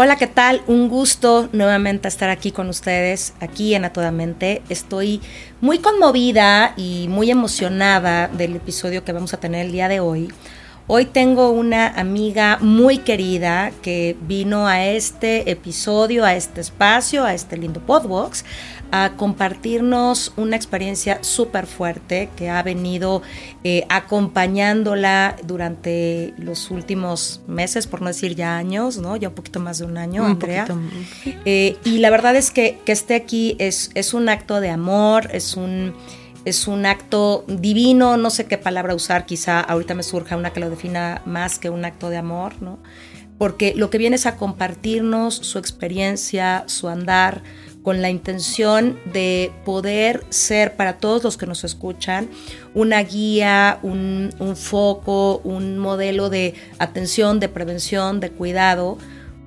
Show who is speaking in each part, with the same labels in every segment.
Speaker 1: Hola, ¿qué tal? Un gusto nuevamente estar aquí con ustedes, aquí en A Toda Mente. Estoy muy conmovida y muy emocionada del episodio que vamos a tener el día de hoy. Hoy tengo una amiga muy querida que vino a este episodio, a este espacio, a este lindo podbox, a compartirnos una experiencia súper fuerte que ha venido eh, acompañándola durante los últimos meses, por no decir ya años, ¿no? Ya un poquito más de un año,
Speaker 2: Un
Speaker 1: Andrea.
Speaker 2: poquito.
Speaker 1: Eh, y la verdad es que, que esté aquí es, es un acto de amor, es un, es un acto divino, no sé qué palabra usar, quizá ahorita me surja una que lo defina más que un acto de amor, ¿no? Porque lo que viene es a compartirnos su experiencia, su andar, con la intención de poder ser para todos los que nos escuchan una guía, un, un foco, un modelo de atención, de prevención, de cuidado,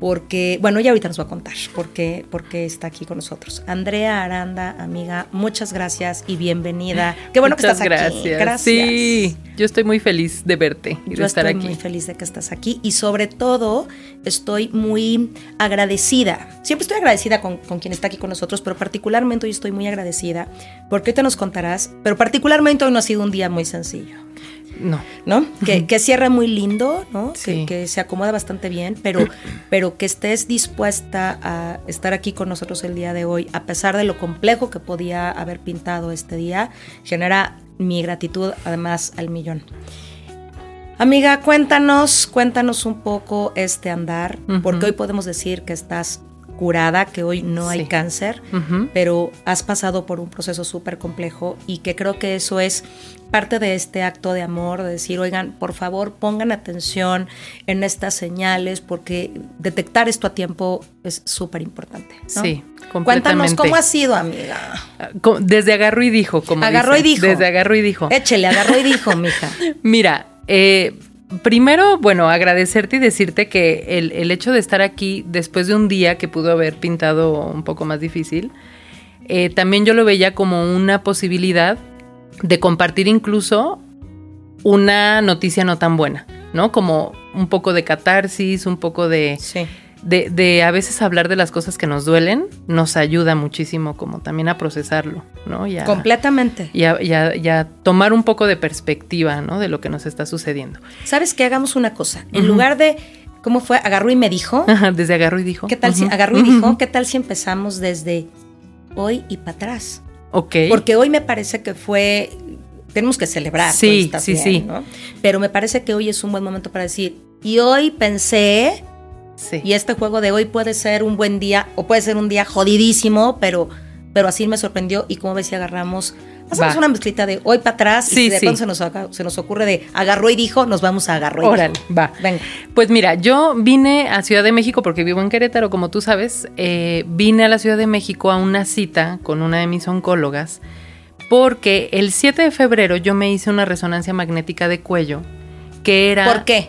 Speaker 1: porque, bueno, ella ahorita nos va a contar por qué, por qué está aquí con nosotros. Andrea Aranda, amiga, muchas gracias y bienvenida. Qué bueno que
Speaker 2: Muchas
Speaker 1: estás
Speaker 2: gracias.
Speaker 1: aquí. Gracias.
Speaker 2: Sí, yo estoy muy feliz de verte y
Speaker 1: Yo
Speaker 2: de estar
Speaker 1: estoy
Speaker 2: aquí.
Speaker 1: muy feliz de que estás aquí y sobre todo estoy muy agradecida. Siempre estoy agradecida con, con quien está aquí con nosotros, pero particularmente hoy estoy muy agradecida porque hoy te nos contarás, pero particularmente hoy no ha sido un día muy sencillo.
Speaker 2: No,
Speaker 1: ¿no? Que, que cierra muy lindo, ¿no?
Speaker 2: Sí.
Speaker 1: Que, que se acomoda bastante bien, pero, pero que estés dispuesta a estar aquí con nosotros el día de hoy, a pesar de lo complejo que podía haber pintado este día, genera mi gratitud además al millón. Amiga, cuéntanos, cuéntanos un poco este andar, porque hoy podemos decir que estás curada, que hoy no hay cáncer, pero has pasado por un proceso súper complejo y que creo que eso es parte de este acto de amor, de decir, oigan, por favor pongan atención en estas señales porque detectar esto a tiempo es súper importante. ¿no?
Speaker 2: sí,
Speaker 1: Cuéntanos
Speaker 2: completamente.
Speaker 1: cómo ha sido, amiga. Agarró
Speaker 2: dicen.
Speaker 1: y dijo.
Speaker 2: Desde agarró y dijo.
Speaker 1: Échele, agarró y dijo, mija.
Speaker 2: Mira, eh, primero, bueno, agradecerte y decirte que el, el hecho de estar aquí después de un día que pudo haber pintado un poco más difícil, eh, también yo lo veía como una posibilidad de compartir incluso una noticia no tan buena, ¿no? Como un poco de catarsis, un poco de,
Speaker 1: Sí.
Speaker 2: De, de a veces hablar de las cosas que nos duelen, nos ayuda muchísimo como también a procesarlo, ¿no? Y a-
Speaker 1: Completamente.
Speaker 2: y a, y a- y a tomar un poco de perspectiva, ¿no? De lo que nos está sucediendo.
Speaker 1: ¿Sabes qué? Hagamos una cosa. En lugar de, ¿cómo fue? Agarró y me dijo.
Speaker 2: Ajá, Desde agarró y dijo.
Speaker 1: ¿Qué tal si agarró y dijo? ¿Qué tal si empezamos desde hoy y para atrás?
Speaker 2: Ok.
Speaker 1: Porque hoy me parece que fue. Tenemos que celebrar.
Speaker 2: Sí, sí,
Speaker 1: bien,
Speaker 2: sí.
Speaker 1: ¿no? Pero me parece que hoy es un buen momento para decir. Y hoy pensé,
Speaker 2: sí.
Speaker 1: y este juego de hoy puede ser un buen día, o puede ser un día jodidísimo, pero, pero así me sorprendió. Y como ves, si agarramos. Hacemos
Speaker 2: Va.
Speaker 1: una mezclita de hoy para atrás. y
Speaker 2: Sí,
Speaker 1: si de
Speaker 2: sí.
Speaker 1: pronto se nos, se nos ocurre de agarró y dijo, nos vamos a agarró y
Speaker 2: Órale, va.
Speaker 1: Venga.
Speaker 2: Pues mira, yo vine a Ciudad de México porque vivo en Querétaro, como tú sabes. eh, vine a la Ciudad de México a una cita con una de mis oncólogas porque el 7 de febrero yo me hice una resonancia magnética de cuello que era...
Speaker 1: ¿Por qué?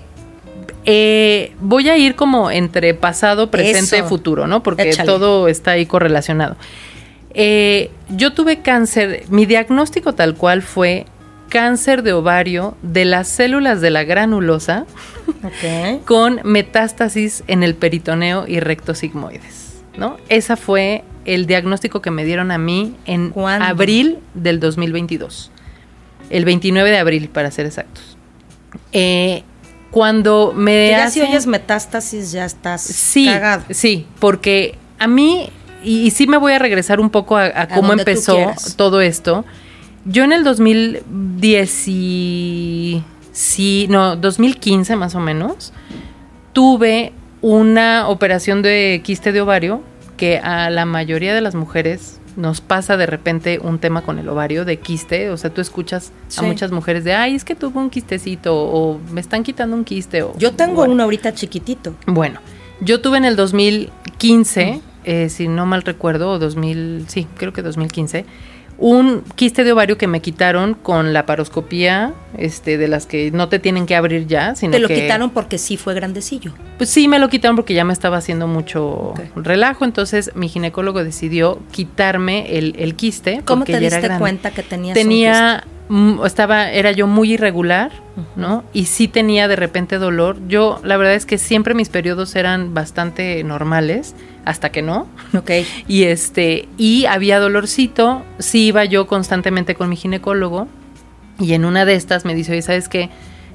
Speaker 2: Eh, voy a ir como entre pasado, presente,
Speaker 1: Eso.
Speaker 2: futuro, ¿no? Porque
Speaker 1: Échale.
Speaker 2: todo está ahí correlacionado. Eh, yo tuve cáncer, mi diagnóstico tal cual fue cáncer de ovario de las células de la granulosa con metástasis en el peritoneo y recto sigmoides, ¿no? Esa fue el diagnóstico que me dieron a mí en
Speaker 1: ¿Cuándo?
Speaker 2: abril del 2022. El 29 de abril, para ser exactos. Eh, cuando me
Speaker 1: Que ya si oyes metástasis ya estás
Speaker 2: Sí,
Speaker 1: cagado.
Speaker 2: sí, porque a mí, y, y sí me voy a regresar un poco a, a cómo empezó todo esto. Yo en el 2010, y- sí, no, 2015 más o menos, tuve una operación de quiste de ovario que a la mayoría de las mujeres nos pasa de repente un tema con el ovario de quiste, o sea, tú escuchas
Speaker 1: Sí.
Speaker 2: a muchas mujeres de, ay, es que tuvo un quistecito, o me están quitando un quiste, o...
Speaker 1: Yo tengo
Speaker 2: Bueno.
Speaker 1: uno ahorita chiquitito.
Speaker 2: Bueno, yo tuve en el 2015, eh, si no mal recuerdo, o 2000, sí, creo que 2015, un quiste de ovario que me quitaron con la paroscopía, este, de las que no te tienen que abrir ya, sino
Speaker 1: Te lo
Speaker 2: que-
Speaker 1: quitaron porque sí fue grandecillo.
Speaker 2: Pues sí, me lo quitaron porque ya me estaba haciendo mucho relajo, entonces mi ginecólogo decidió quitarme el, el quiste.
Speaker 1: ¿Cómo te diste cuenta que tenías un
Speaker 2: Tenía, estaba, era yo muy irregular, ¿no? Y sí tenía de repente dolor. Yo, la verdad es que siempre mis periodos eran bastante normales, hasta que no.
Speaker 1: Ok.
Speaker 2: Y este, y había dolorcito, sí iba yo constantemente con mi ginecólogo, y en una de estas me dice, oye, ¿sabes qué?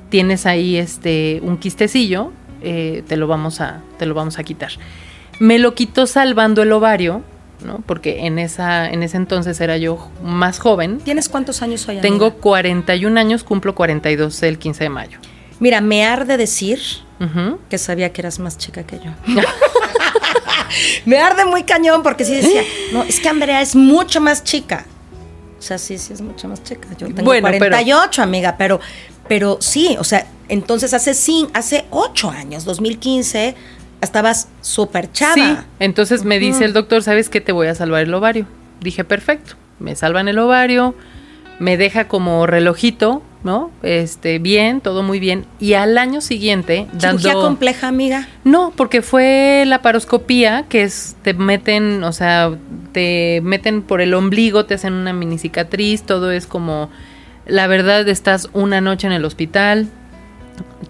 Speaker 2: Tienes ahí este un quistecillo, eh, te lo vamos a, te lo vamos a quitar. Me lo quitó salvando el ovario, ¿no? Porque en esa, en ese entonces era yo más joven.
Speaker 1: ¿Tienes cuántos años hoy?
Speaker 2: Tengo
Speaker 1: amiga?
Speaker 2: 41 años, cumplo 42 el 15 de mayo.
Speaker 1: Mira, me arde decir que sabía que eras más chica que yo. me arde muy cañón porque sí decía, no, es que Andrea es mucho más chica. O sea, sí, sí es mucho más chica. Yo tengo
Speaker 2: Bueno, pero-
Speaker 1: 48, amiga, pero, pero sí, o sea, entonces hace hace 8 años, 2015, estabas súper chava.
Speaker 2: Sí, entonces me dice el doctor, ¿sabes qué? Te voy a salvar el ovario. Dije, perfecto. Me salvan el ovario, me deja como relojito, ¿no? Este, bien, todo muy bien. Y al año siguiente,
Speaker 1: Cirugía
Speaker 2: dando...
Speaker 1: compleja, amiga.
Speaker 2: No, porque fue la paroscopía, que es, te meten, o sea, te meten por el ombligo, te hacen una mini cicatriz, todo es como, la verdad, estás una noche en el hospital,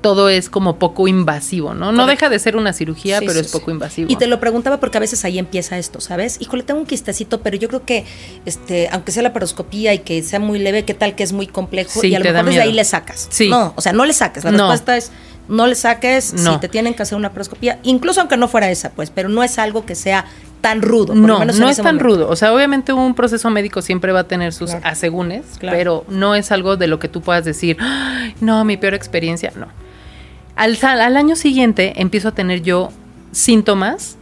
Speaker 2: todo es como poco invasivo, ¿no? No
Speaker 1: Correcto.
Speaker 2: deja de ser una cirugía,
Speaker 1: Sí,
Speaker 2: pero
Speaker 1: sí,
Speaker 2: es
Speaker 1: sí.
Speaker 2: poco invasivo.
Speaker 1: Y te lo preguntaba porque a veces ahí empieza esto, ¿sabes? Híjole, tengo un quistecito, pero yo creo que, este, aunque sea la paroscopía y que sea muy leve, ¿qué tal que es muy complejo? Y a lo mejor desde ahí le sacas.
Speaker 2: Sí.
Speaker 1: No, o sea, no le saques. La
Speaker 2: No.
Speaker 1: respuesta es no le saques
Speaker 2: No.
Speaker 1: si te tienen que hacer una paroscopía, incluso aunque no fuera esa, pues, pero no es algo que sea tan rudo. por lo
Speaker 2: No,
Speaker 1: menos
Speaker 2: no es tan
Speaker 1: momento.
Speaker 2: rudo. O sea, obviamente un proceso médico siempre va a tener sus
Speaker 1: Claro.
Speaker 2: asegúnes,
Speaker 1: Claro.
Speaker 2: pero no es algo de lo que tú puedas decir, "Ay, no, mi peor experiencia, no. Al, al año siguiente empiezo a tener yo síntomas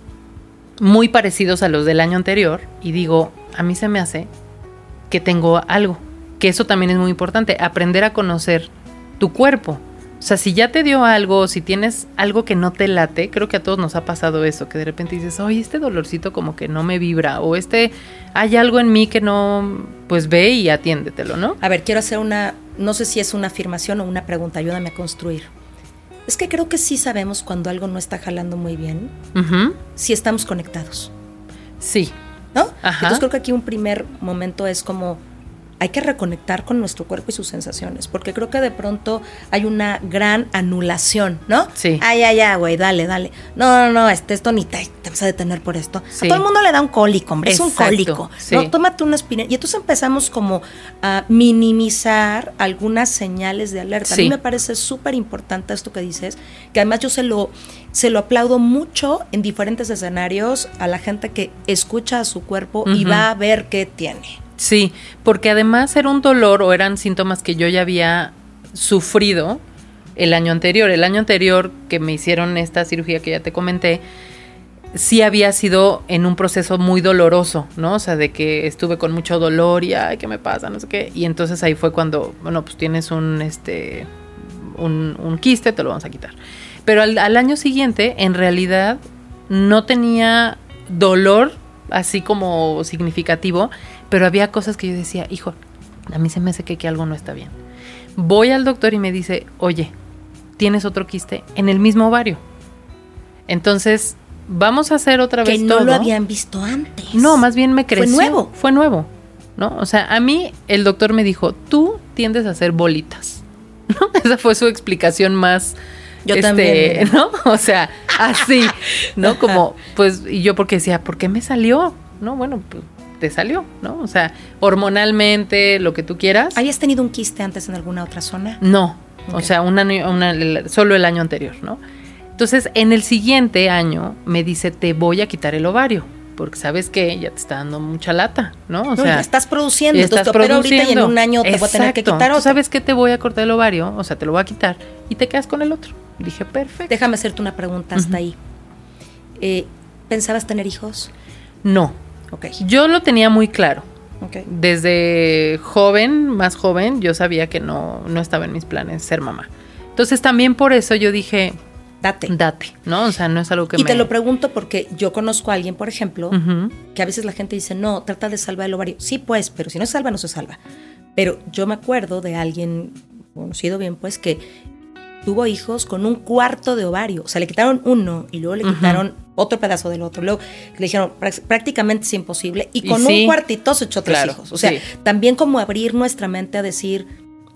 Speaker 2: muy parecidos a los del año anterior y digo, a mí se me hace que tengo algo, que eso también es muy importante, aprender a conocer tu cuerpo. O sea, si ya te dio algo, si tienes algo que no te late, creo que a todos nos ha pasado eso, que de repente dices, oye, este dolorcito como que no me vibra, o este, hay algo en mí que no, pues ve y atiéndetelo, ¿no?
Speaker 1: A ver, quiero hacer una, no sé si es una afirmación o una pregunta, ayúdame a construir. Es que creo que sí sabemos cuando algo no está jalando muy bien,
Speaker 2: Ujú,
Speaker 1: si estamos conectados.
Speaker 2: Sí,
Speaker 1: ¿no?
Speaker 2: Ajá.
Speaker 1: Entonces creo que aquí un primer momento es como hay que reconectar con nuestro cuerpo y sus sensaciones, porque creo que de pronto hay una gran anulación, ¿no?
Speaker 2: Sí.
Speaker 1: Ay, ay, ay, güey, dale, dale. No, no, no, este, esto ni te, te vas a detener por esto.
Speaker 2: Sí.
Speaker 1: A todo el mundo le da un cólico, hombre, es un cólico.
Speaker 2: sí.
Speaker 1: No, tómate una aspirina. Y entonces empezamos como a minimizar algunas señales de alerta. A mí me parece súper importante esto que dices, que además yo se lo, se lo aplaudo mucho en diferentes escenarios a la gente que escucha a su cuerpo y va a ver qué tiene.
Speaker 2: Sí, porque además era un dolor o eran síntomas que yo ya había sufrido el año anterior. El año anterior que me hicieron esta cirugía que ya te comenté, sí había sido en un proceso muy doloroso, ¿no? O sea, de que estuve con mucho dolor y, ay, ¿qué me pasa? No sé qué. Y entonces ahí fue cuando, bueno, pues tienes un, este, un, un quiste, te lo vamos a quitar. Pero al, al año siguiente, en realidad, no tenía dolor así como significativo, pero había cosas que yo decía, hijo, a mí se me hace que, que algo no está bien. Voy al doctor y me dice, oye, tienes otro quiste en el mismo ovario. Entonces, vamos a hacer otra
Speaker 1: Que
Speaker 2: vez
Speaker 1: no
Speaker 2: todo.
Speaker 1: lo habían visto antes.
Speaker 2: No, más bien me creció.
Speaker 1: Fue nuevo.
Speaker 2: Fue nuevo, ¿no? O sea, a mí el doctor me dijo, tú tiendes a hacer bolitas. ¿No? Esa fue su explicación más...
Speaker 1: Yo
Speaker 2: este,
Speaker 1: también.
Speaker 2: ¿no? O sea, así, ¿no? Como, pues, y yo porque decía, ¿por qué me salió? No, bueno, pues te salió, ¿no? O sea, hormonalmente, lo que tú quieras.
Speaker 1: ¿Hayas tenido un quiste antes en alguna otra zona?
Speaker 2: No, o sea, un año, una- el- solo el año anterior, ¿no? Entonces, en el siguiente año me dice, te voy a quitar el ovario, porque sabes que ya te está dando mucha lata, ¿no? O
Speaker 1: no,
Speaker 2: sea,
Speaker 1: estás produciendo,
Speaker 2: estás
Speaker 1: entonces te opero ahorita y en
Speaker 2: produciendo.
Speaker 1: un año te voy a tener que
Speaker 2: Exacto.
Speaker 1: quitar
Speaker 2: ¿Tú
Speaker 1: otro.
Speaker 2: ¿Sabes qué te voy a cortar el ovario? O sea, te lo voy a quitar y te quedas con el otro. Dije, perfecto.
Speaker 1: Déjame hacerte una pregunta hasta ahí. Eh, ¿Pensabas tener hijos?
Speaker 2: No, Yo lo tenía muy claro. Desde joven, más joven, yo sabía que no, no estaba en mis planes ser mamá. Entonces también por eso yo dije,
Speaker 1: date.
Speaker 2: Date, ¿no? O sea, no es algo que
Speaker 1: y
Speaker 2: me...
Speaker 1: te lo pregunto porque yo conozco a alguien, por ejemplo, que a veces la gente dice, no, trata de salvar el ovario. Sí, pues, pero si no se salva, no se salva. Pero yo me acuerdo de alguien conocido bien, pues, que tuvo hijos con un cuarto de ovario. O sea, le quitaron uno y luego le quitaron otro pedazo del otro. Luego le dijeron, "Prac- prácticamente es imposible. Y
Speaker 2: Y
Speaker 1: con
Speaker 2: sí.
Speaker 1: un cuartito se echó tres
Speaker 2: Claro,
Speaker 1: hijos. O sea,
Speaker 2: sí.
Speaker 1: también como abrir nuestra mente a decir,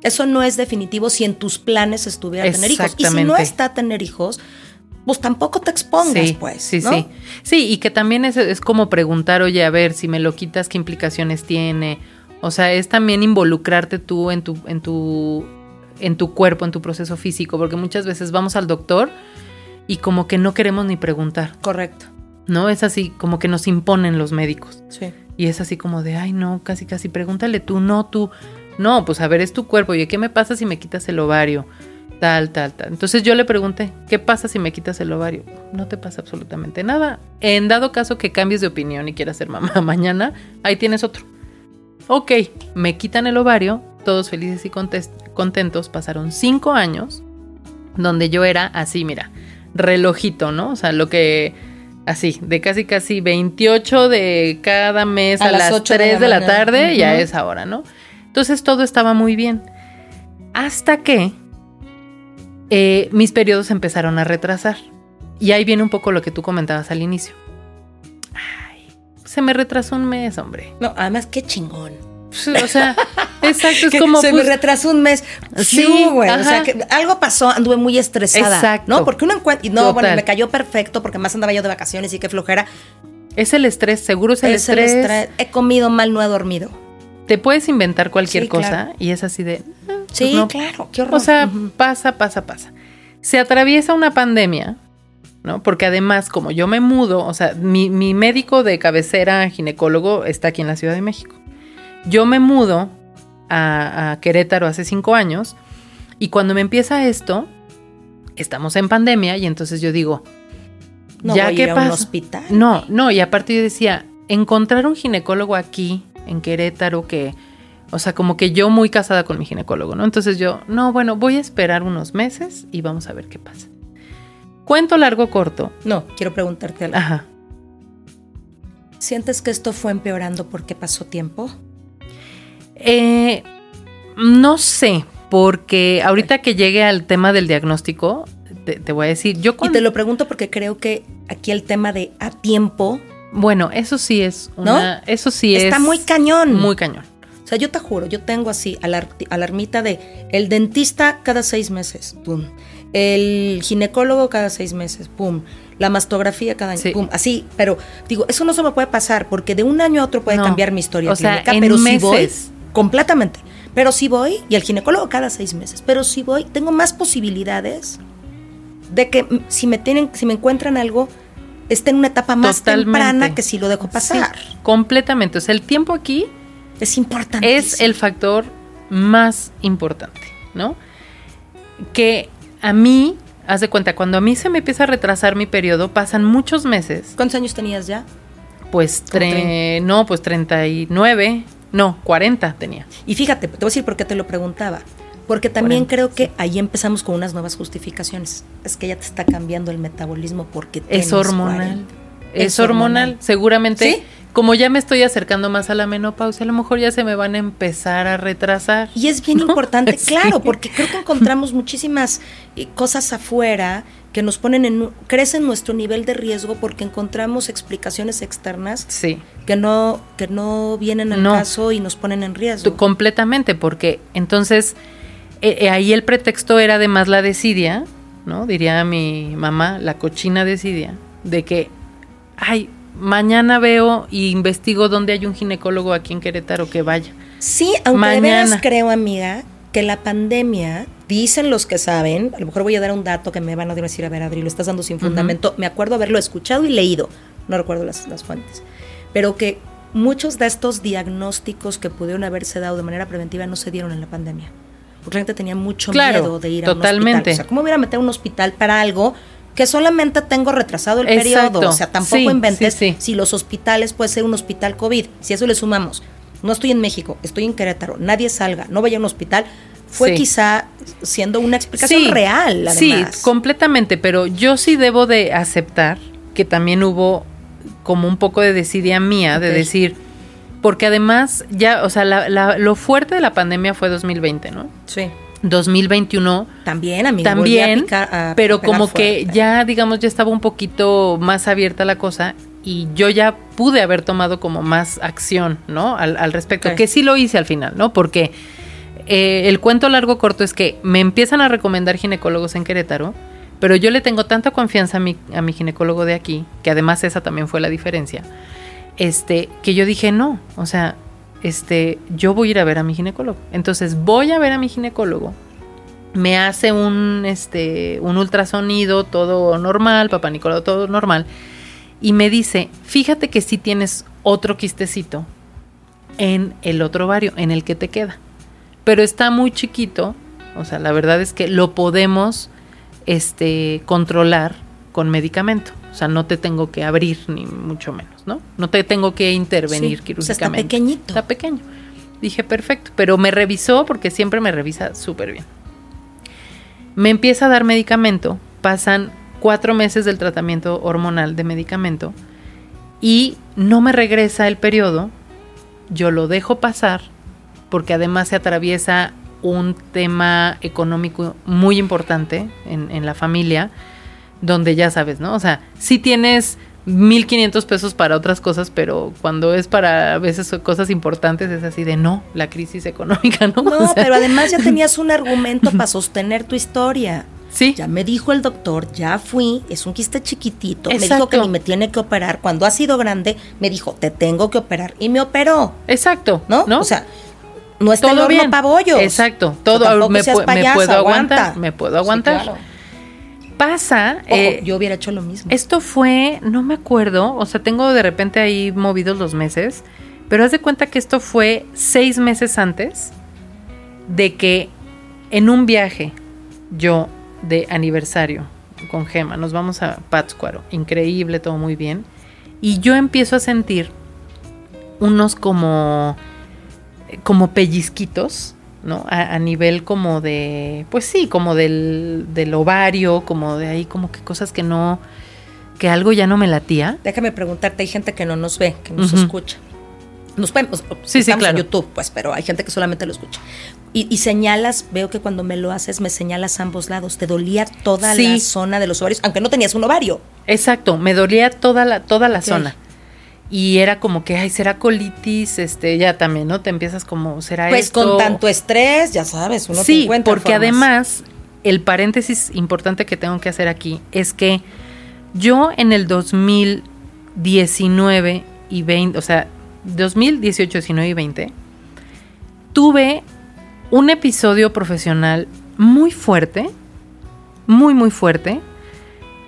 Speaker 1: eso no es definitivo si en tus planes estuviera tener hijos. Y si no está tener hijos, pues tampoco te expongas,
Speaker 2: sí,
Speaker 1: pues.
Speaker 2: Sí,
Speaker 1: ¿no?
Speaker 2: sí. Sí, y que también es, es como preguntar, oye, a ver, si me lo quitas, ¿qué implicaciones tiene? O sea, es también involucrarte tú en tu, en tu, en tu cuerpo, en tu proceso físico, porque muchas veces vamos al doctor y como que no queremos ni preguntar,
Speaker 1: Correcto.
Speaker 2: ¿no? Es así, como que nos imponen los médicos.
Speaker 1: Sí.
Speaker 2: Y es así como de, ay, no, casi, casi, pregúntale tú, no, tú. No, pues a ver, es tu cuerpo. Oye, ¿qué me pasa si me quitas el ovario? Tal, tal, tal. Entonces yo le pregunté, ¿qué pasa si me quitas el ovario? No te pasa absolutamente nada. En dado caso que cambies de opinión y quieras ser mamá mañana, ahí tienes otro. Ok, me quitan el ovario, todos felices y contentos. Pasaron cinco años donde yo era así, mira, relojito, ¿no? O sea, lo que así, de casi casi 28 de cada mes
Speaker 1: A
Speaker 2: a,
Speaker 1: las
Speaker 2: las,
Speaker 1: 8 de
Speaker 2: 3
Speaker 1: la
Speaker 2: de la, tarde, ya es ahora, ¿no? Entonces todo estaba muy bien. Hasta que eh, mis periodos empezaron a retrasar. Y ahí viene un poco lo que tú comentabas al inicio. Ay, se me retrasó un mes, hombre.
Speaker 1: No, además, qué chingón.
Speaker 2: Pues, O sea, exacto, es
Speaker 1: Que
Speaker 2: como
Speaker 1: se
Speaker 2: pues,
Speaker 1: me retrasó un mes.
Speaker 2: Sí,
Speaker 1: Sí, güey. O sea, que algo pasó, anduve muy estresada.
Speaker 2: Exacto.
Speaker 1: ¿No? Porque uno encuentra. Y no,
Speaker 2: Total.
Speaker 1: bueno, me cayó perfecto porque más andaba yo de vacaciones y qué flojera.
Speaker 2: es el estrés, seguro es el,
Speaker 1: Es el
Speaker 2: estrés.
Speaker 1: estrés. He comido mal, no he dormido.
Speaker 2: Te puedes inventar cualquier
Speaker 1: Sí,
Speaker 2: cosa
Speaker 1: claro.
Speaker 2: y es así de. "Ah, pues
Speaker 1: Sí,
Speaker 2: no".
Speaker 1: claro. Qué horror.
Speaker 2: O sea, pasa, pasa, pasa. Se atraviesa una pandemia, ¿no? Porque además, como yo me mudo, o sea, mi, mi médico de cabecera, ginecólogo, está aquí en la Ciudad de México. Yo me mudo a, a Querétaro hace cinco años y cuando me empieza esto, estamos en pandemia y entonces yo digo,
Speaker 1: no
Speaker 2: ya
Speaker 1: voy a
Speaker 2: qué
Speaker 1: ir a un
Speaker 2: pasa.
Speaker 1: hospital.
Speaker 2: No, no, y aparte yo decía, encontrar un ginecólogo aquí, en Querétaro, que, o sea, como que yo muy casada con mi ginecólogo, ¿no? Entonces yo, no, bueno, voy a esperar unos meses y vamos a ver qué pasa. Cuento largo corto.
Speaker 1: No, quiero preguntarte algo.
Speaker 2: Ajá.
Speaker 1: ¿Sientes que esto fue empeorando porque pasó tiempo?
Speaker 2: Eh, no sé, porque ahorita que llegue al tema del diagnóstico, te, te voy a decir, yo
Speaker 1: Y te lo pregunto porque creo que aquí el tema de a tiempo
Speaker 2: Bueno, eso sí es
Speaker 1: ¿No?
Speaker 2: Eso sí es...
Speaker 1: está muy cañón.
Speaker 2: Muy cañón.
Speaker 1: O sea, yo te juro, yo tengo así alar- alarmita de el dentista cada seis meses, pum. El ginecólogo cada seis meses, pum. La mastografía cada año,
Speaker 2: Sí.
Speaker 1: pum. Así, pero digo, eso no se me puede pasar porque de un año a otro puede
Speaker 2: No.
Speaker 1: cambiar mi historia
Speaker 2: O sea,
Speaker 1: clínica,
Speaker 2: en
Speaker 1: pero si voy
Speaker 2: meses.
Speaker 1: Completamente. Pero si voy, y el ginecólogo cada seis meses, pero si voy, tengo más posibilidades de que si me tienen, si me encuentran algo, esté en una etapa más
Speaker 2: Totalmente.
Speaker 1: temprana que si lo dejo pasar.
Speaker 2: Sí, completamente. O sea, el tiempo aquí
Speaker 1: Es importante.
Speaker 2: es el factor más importante, ¿no? Que a mí, haz de cuenta, cuando a mí se me empieza a retrasar mi periodo, pasan muchos meses,
Speaker 1: ¿Cuántos años tenías ya?
Speaker 2: pues, tre- no, pues 39, no, 40 tenía.
Speaker 1: Y fíjate, te voy a decir por qué te lo preguntaba. Porque también
Speaker 2: 40,
Speaker 1: creo que ahí empezamos con unas nuevas justificaciones. Es que ya te está cambiando el metabolismo porque
Speaker 2: Es hormonal.
Speaker 1: 40.
Speaker 2: Es,
Speaker 1: Es
Speaker 2: hormonal.
Speaker 1: hormonal.
Speaker 2: Seguramente,
Speaker 1: ¿Sí?
Speaker 2: como ya me estoy acercando más a la menopausia, a lo mejor ya se me van a empezar a retrasar.
Speaker 1: Y es bien
Speaker 2: ¿No?
Speaker 1: importante,
Speaker 2: Sí.
Speaker 1: claro, porque creo que encontramos muchísimas eh, cosas afuera que nos ponen en crecen nuestro nivel de riesgo porque encontramos explicaciones externas
Speaker 2: Sí.
Speaker 1: que no que no vienen al
Speaker 2: No.
Speaker 1: caso y nos ponen en riesgo.
Speaker 2: Tú- completamente, porque entonces eh, eh, ahí el pretexto era además la desidia, ¿no? Diría mi mamá, la cochina desidia, de que, ay, mañana veo y investigo dónde hay un ginecólogo aquí en Querétaro que vaya.
Speaker 1: Sí, aunque de
Speaker 2: Mañana.
Speaker 1: veras creo, amiga, que la pandemia, dicen los que saben, a lo mejor voy a dar un dato que me van a decir, a ver, Adri, lo estás dando sin fundamento. Me acuerdo haberlo escuchado y leído, no recuerdo las, las fuentes, pero que muchos de estos diagnósticos que pudieron haberse dado de manera preventiva no se dieron en la pandemia. Porque la gente tenía mucho
Speaker 2: Claro,
Speaker 1: miedo de ir a un hospital. O sea, ¿cómo voy a meter a un hospital para algo que solamente tengo retrasado el
Speaker 2: Exacto.
Speaker 1: periodo? O sea, tampoco
Speaker 2: Sí,
Speaker 1: inventes
Speaker 2: sí, sí.
Speaker 1: si los hospitales puede ser un hospital COVID, si a eso le sumamos, no estoy en México, estoy en Querétaro, nadie salga, no vaya a un hospital, fue
Speaker 2: Sí.
Speaker 1: quizá siendo una explicación real, además.
Speaker 2: Sí, completamente, pero yo sí debo de aceptar que también hubo como un poco de desidia mía de decir, porque además ya, o sea, la- la- lo fuerte de la pandemia fue 2020, ¿no?
Speaker 1: Sí.
Speaker 2: 2021
Speaker 1: También, a
Speaker 2: también,
Speaker 1: picar- a
Speaker 2: pero como que ya, digamos, ya estaba un poquito más abierta la cosa y yo ya pude haber tomado como más acción, ¿no? Al, al respecto, que sí lo hice al final, ¿no? Porque eh, el cuento largo corto es que me empiezan a recomendar ginecólogos en Querétaro, pero yo le tengo tanta confianza a mi, a mi ginecólogo de aquí, que además esa también fue la diferencia, este, que yo dije, no, o sea, este, yo voy a ir a ver a mi ginecólogo. Entonces voy a ver a mi ginecólogo, me hace un, este, un ultrasonido, todo normal, papá Nicolau, todo normal, y me dice, fíjate que sí tienes otro quistecito en el otro ovario, en el que te queda. Pero está muy chiquito, o sea, la verdad es que lo podemos este, controlar con medicamento. O sea, no te tengo que abrir, ni mucho menos, ¿no? No te tengo que intervenir
Speaker 1: Sí, o sea, está
Speaker 2: quirúrgicamente.
Speaker 1: pequeñito.
Speaker 2: Está pequeño. Dije, perfecto. Pero me revisó porque siempre me revisa súper bien. Me empieza a dar medicamento. Pasan cuatro meses del tratamiento hormonal de medicamento y no me regresa el periodo. Yo lo dejo pasar porque además se atraviesa un tema económico muy importante en, en la familia, donde ya sabes, ¿no? O sea, sí tienes 1.500 pesos para otras cosas, pero cuando es para a veces cosas importantes es así de no, la crisis económica, ¿no?
Speaker 1: No,
Speaker 2: O sea,
Speaker 1: pero además ya tenías un argumento para sostener tu historia.
Speaker 2: sí,
Speaker 1: Ya me dijo el doctor, ya fui, es un quiste chiquitito. Me dijo que ni me tiene que operar. Cuando ha sido grande, me dijo, te tengo que operar. Y me operó,
Speaker 2: exacto,
Speaker 1: ¿no?
Speaker 2: ¿no?
Speaker 1: O sea, no está el
Speaker 2: todo
Speaker 1: horno
Speaker 2: bien.
Speaker 1: pa' bollos.
Speaker 2: Exacto, todo me,
Speaker 1: seas
Speaker 2: pu- me puedo
Speaker 1: aguanta.
Speaker 2: aguantar, me puedo
Speaker 1: Sí,
Speaker 2: aguantar.
Speaker 1: claro.
Speaker 2: Pasa,
Speaker 1: Ojo,
Speaker 2: eh,
Speaker 1: yo hubiera hecho lo mismo.
Speaker 2: Esto fue, no me acuerdo, o sea, tengo de repente ahí movidos los meses, pero haz de cuenta que esto fue seis meses antes de que en un viaje, yo de aniversario con Gema, nos vamos a Pátzcuaro, increíble, todo muy bien, y yo empiezo a sentir unos como, como pellizquitos, ¿no? A, a nivel como de, pues sí, como del, del ovario, como de ahí, como que cosas que no, que algo ya no me latía.
Speaker 1: Déjame preguntarte, hay gente que no nos ve, que nos escucha. Nos pues,
Speaker 2: sí,
Speaker 1: estamos
Speaker 2: claro.
Speaker 1: en YouTube, pues, pero hay gente que solamente lo escucha. Y, y señalas, veo que cuando me lo haces, me señalas ambos lados. Te dolía toda
Speaker 2: Sí.
Speaker 1: la zona de los ovarios, aunque no tenías un ovario.
Speaker 2: Exacto, me dolía toda la, toda la zona. Y era como que, ay, será colitis, este, ya también, ¿no? Te empiezas como, será
Speaker 1: Pues
Speaker 2: esto?
Speaker 1: con tanto estrés, ya sabes, uno
Speaker 2: sí, porque
Speaker 1: formas.
Speaker 2: además, el paréntesis importante que tengo que hacer aquí es que yo en el 2019 y 20, o sea, 2018, 19 y 20, tuve un episodio profesional muy fuerte, muy, muy fuerte,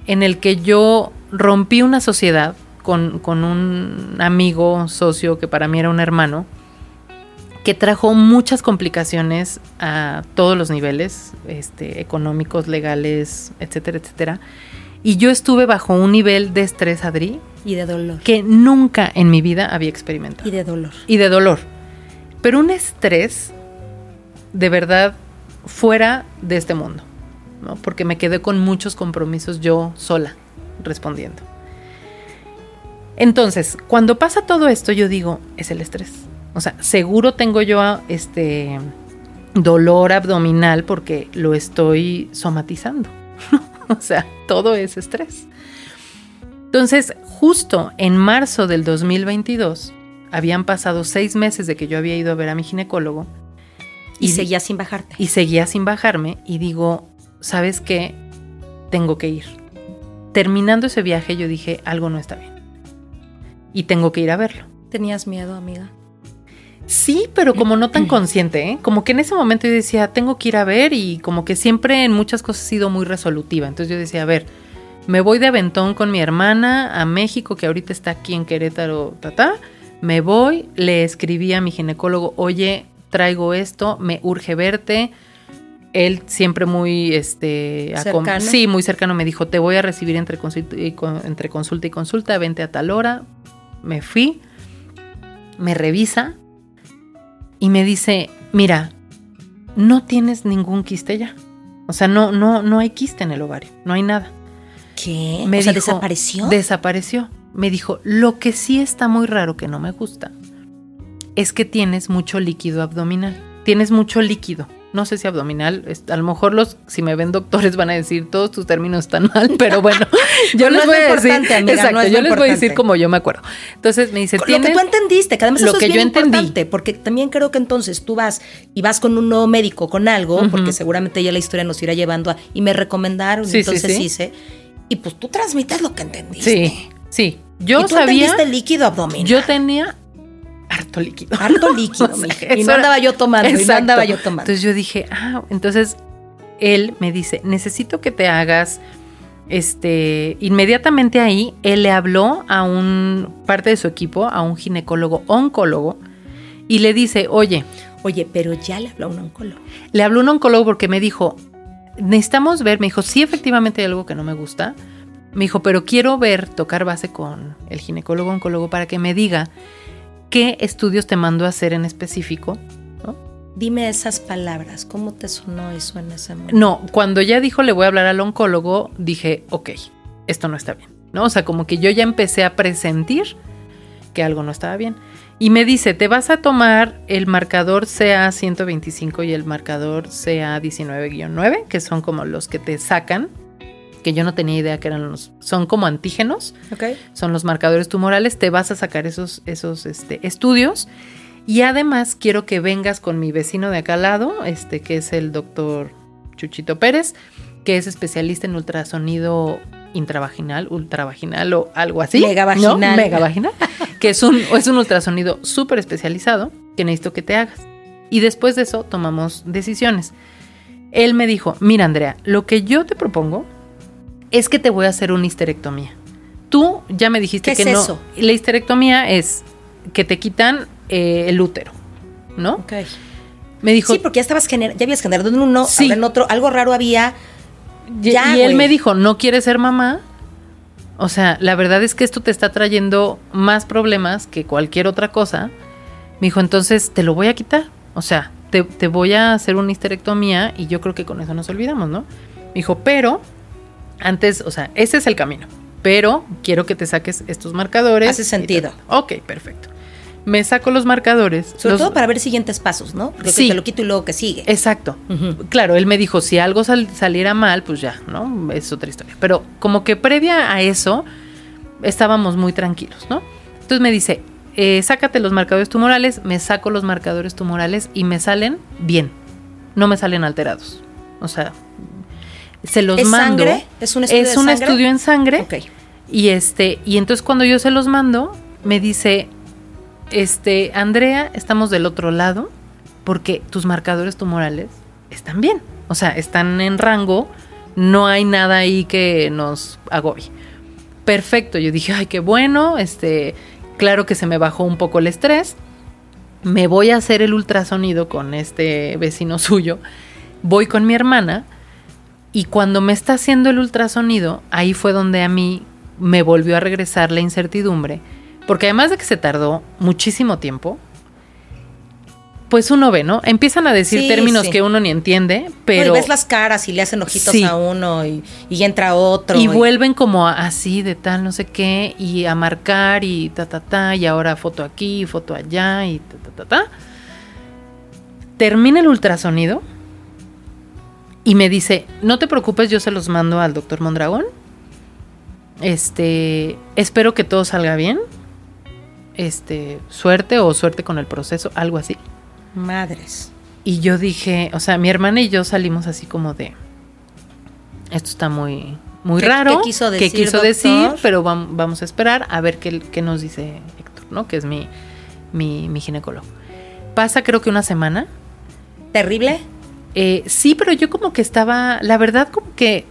Speaker 2: en el que yo rompí una sociedad con, con un amigo, socio, que para mí era un hermano, que trajo muchas complicaciones a todos los niveles, este, económicos, legales, etcétera, etcétera. Y yo estuve bajo un nivel de estrés, Adri,
Speaker 1: Y de dolor.
Speaker 2: que nunca en mi vida había experimentado.
Speaker 1: Y de dolor.
Speaker 2: Y de dolor. Pero un estrés de verdad fuera de este mundo, ¿no? Porque me quedé con muchos compromisos yo sola respondiendo. Entonces, cuando pasa todo esto, yo digo, es el estrés. O sea, seguro tengo yo este dolor abdominal porque lo estoy somatizando. o sea, todo es estrés. Entonces, justo en marzo del 2022, habían pasado seis meses de que yo había ido a ver a mi ginecólogo
Speaker 1: Y,
Speaker 2: Y-
Speaker 1: seguía sin bajarte.
Speaker 2: y seguía sin bajarme y digo, ¿sabes qué? Tengo que ir. Terminando ese viaje yo dije, algo no está bien. Y tengo que ir a verlo.
Speaker 1: ¿Tenías miedo, amiga?
Speaker 2: Sí, pero como no tan consciente, ¿eh? Como que en ese momento yo decía, tengo que ir a ver y como que siempre en muchas cosas he sido muy resolutiva. Entonces yo decía, a ver, me voy de aventón con mi hermana a México, que ahorita está aquí en Querétaro, tata. Me voy, le escribí a mi ginecólogo, oye, traigo esto, me urge verte. Él siempre muy, este,
Speaker 1: ¿Cercano?
Speaker 2: sí, muy cercano me dijo, te voy a recibir entre consulta y, con- entre consulta y consulta, vente a tal hora. Me fui, me revisa y me dice, mira, no tienes ningún quiste ya. O sea, no, no, no hay quiste en el ovario, no hay nada.
Speaker 1: ¿Qué?
Speaker 2: Me
Speaker 1: o sea,
Speaker 2: dijo-
Speaker 1: desapareció.
Speaker 2: Desapareció. Me dijo, lo que sí está muy raro que no me gusta es que tienes mucho líquido abdominal. Tienes mucho líquido. No sé si abdominal, es- a lo mejor los, si me ven doctores van a decir todos tus términos están mal, pero bueno, yo
Speaker 1: No
Speaker 2: les
Speaker 1: es
Speaker 2: voy a decir,
Speaker 1: amiga,
Speaker 2: exacto,
Speaker 1: no
Speaker 2: yo les voy a decir como yo me acuerdo. Entonces me dice,
Speaker 1: Lo que tú entendiste, que además
Speaker 2: lo
Speaker 1: eso
Speaker 2: que
Speaker 1: es
Speaker 2: yo entendí.
Speaker 1: importante, porque también creo que entonces tú vas y vas con un nuevo médico, con algo, porque seguramente ya la historia nos irá llevando a, y me recomendaron,
Speaker 2: Sí,
Speaker 1: entonces
Speaker 2: sí.
Speaker 1: hice, y pues tú transmites lo que entendiste.
Speaker 2: sí, sí, yo
Speaker 1: y tú
Speaker 2: sabía,
Speaker 1: líquido abdominal.
Speaker 2: yo tenía harto líquido.
Speaker 1: Harto líquido,
Speaker 2: O sea.
Speaker 1: Y no andaba yo tomando, y no
Speaker 2: Exacto.
Speaker 1: andaba yo tomando.
Speaker 2: Entonces yo dije, ah, entonces él me dice, necesito que te hagas, este, inmediatamente ahí, él le habló a un parte de su equipo, a un ginecólogo oncólogo, y le dice, oye,
Speaker 1: Oye, pero ya le habló a un oncólogo.
Speaker 2: le habló un oncólogo porque me dijo, necesitamos ver, me dijo, sí, efectivamente hay algo que no me gusta. Me dijo, pero quiero ver, tocar base con el ginecólogo oncólogo para que me diga qué estudios te mando a hacer en específico.
Speaker 1: Dime esas palabras, ¿cómo te sonó eso en ese momento?
Speaker 2: No, cuando ya dijo le voy a hablar al oncólogo, dije, ok, esto no está bien. ¿No? O sea, como que yo ya empecé a presentir que algo no estaba bien. Y me dice, te vas a tomar el marcador CA125 y el marcador CA19-9, que son como los que te sacan, que yo no tenía idea que eran los, son como antígenos, son los marcadores tumorales, te vas a sacar esos, esos este, estudios. Y además quiero que vengas con mi vecino de acá al lado, este, que es el doctor Chuchito Pérez, que es especialista en ultrasonido intravaginal, ultravaginal o algo así.
Speaker 1: Megavaginal.
Speaker 2: ¿no? Megavaginal. que es un, es un ultrasonido súper especializado que necesito que te hagas. Y después de eso tomamos decisiones. Él me dijo, mira Andrea, lo que yo te propongo es que te voy a hacer una histerectomía. Tú ya me dijiste
Speaker 1: ¿Qué
Speaker 2: que
Speaker 1: es
Speaker 2: no.
Speaker 1: eso?
Speaker 2: La histerectomía es que te quitan eh, el útero, ¿no?
Speaker 1: Ok.
Speaker 2: Me dijo,
Speaker 1: Sí, porque ya estabas gener ya habías generado en uno,
Speaker 2: Sí.
Speaker 1: en otro, algo raro había.
Speaker 2: Y,
Speaker 1: Ya,
Speaker 2: y él me dijo, ¿no quieres ser mamá? O sea, la verdad es que esto te está trayendo más problemas que cualquier otra cosa. Me dijo, entonces te lo voy a quitar. O sea, te, te voy a hacer una histerectomía y yo creo que con eso nos olvidamos, ¿no? Me dijo, pero antes, o sea, ese es el camino. Pero quiero que te saques estos marcadores.
Speaker 1: Hace sentido.
Speaker 2: Ok, perfecto. Me saco los marcadores.
Speaker 1: Sobre
Speaker 2: los-
Speaker 1: todo para ver siguientes pasos, ¿no? Porque
Speaker 2: Sí.
Speaker 1: te lo quito y luego que sigue.
Speaker 2: Exacto. Claro, él me dijo, si algo sal- saliera mal, pues ya, ¿no? Es otra historia. Pero como que previa a eso, estábamos muy tranquilos, ¿no? Entonces me dice, eh, sácate los marcadores tumorales, me saco los marcadores tumorales y me salen bien, no me salen alterados. O sea, se los
Speaker 1: ¿Es
Speaker 2: mando.
Speaker 1: sangre? ¿Es un estudio
Speaker 2: Es
Speaker 1: de
Speaker 2: un
Speaker 1: sangre?
Speaker 2: estudio en sangre. Y este, y entonces cuando yo se los mando, me dice, este, Andrea, estamos del otro lado porque tus marcadores tumorales están bien. O sea, están en rango, no hay nada ahí que nos agobie. Perfecto, yo dije, ay, qué bueno, este, claro que se me bajó un poco el estrés. Me voy a hacer el ultrasonido con este vecino suyo. Voy con mi hermana y cuando me está haciendo el ultrasonido, ahí fue donde a mí me volvió a regresar la incertidumbre, porque además de que se tardó muchísimo tiempo, pues uno ve, ¿no? Empiezan a decir
Speaker 1: Sí,
Speaker 2: términos
Speaker 1: sí.
Speaker 2: que uno ni entiende,
Speaker 1: No,
Speaker 2: pero
Speaker 1: y ves las caras y le hacen ojitos
Speaker 2: Sí.
Speaker 1: a uno y, y entra otro.
Speaker 2: y vuelven como a- así de tal no sé qué y a marcar y ta ta ta y ahora foto aquí, foto allá y ta ta ta ta. Termina el ultrasonido y me dice, "No te preocupes, yo se los mando al doctor Mondragón. Este, espero que todo salga bien. Este, suerte o suerte con el proceso, algo así."
Speaker 1: Madres.
Speaker 2: Y yo dije, o sea, mi hermana y yo salimos así como de, esto está muy, muy
Speaker 1: ¿Qué-
Speaker 2: raro.
Speaker 1: qué quiso
Speaker 2: ¿Qué
Speaker 1: decir,
Speaker 2: quiso
Speaker 1: doctor?
Speaker 2: decir? Pero vam- vamos a esperar a ver qué, qué nos dice Héctor, ¿no? Que es mi, mi, mi ginecólogo. Pasa creo que una semana.
Speaker 1: ¿Terrible?
Speaker 2: Eh, sí, pero yo como que estaba, la verdad como que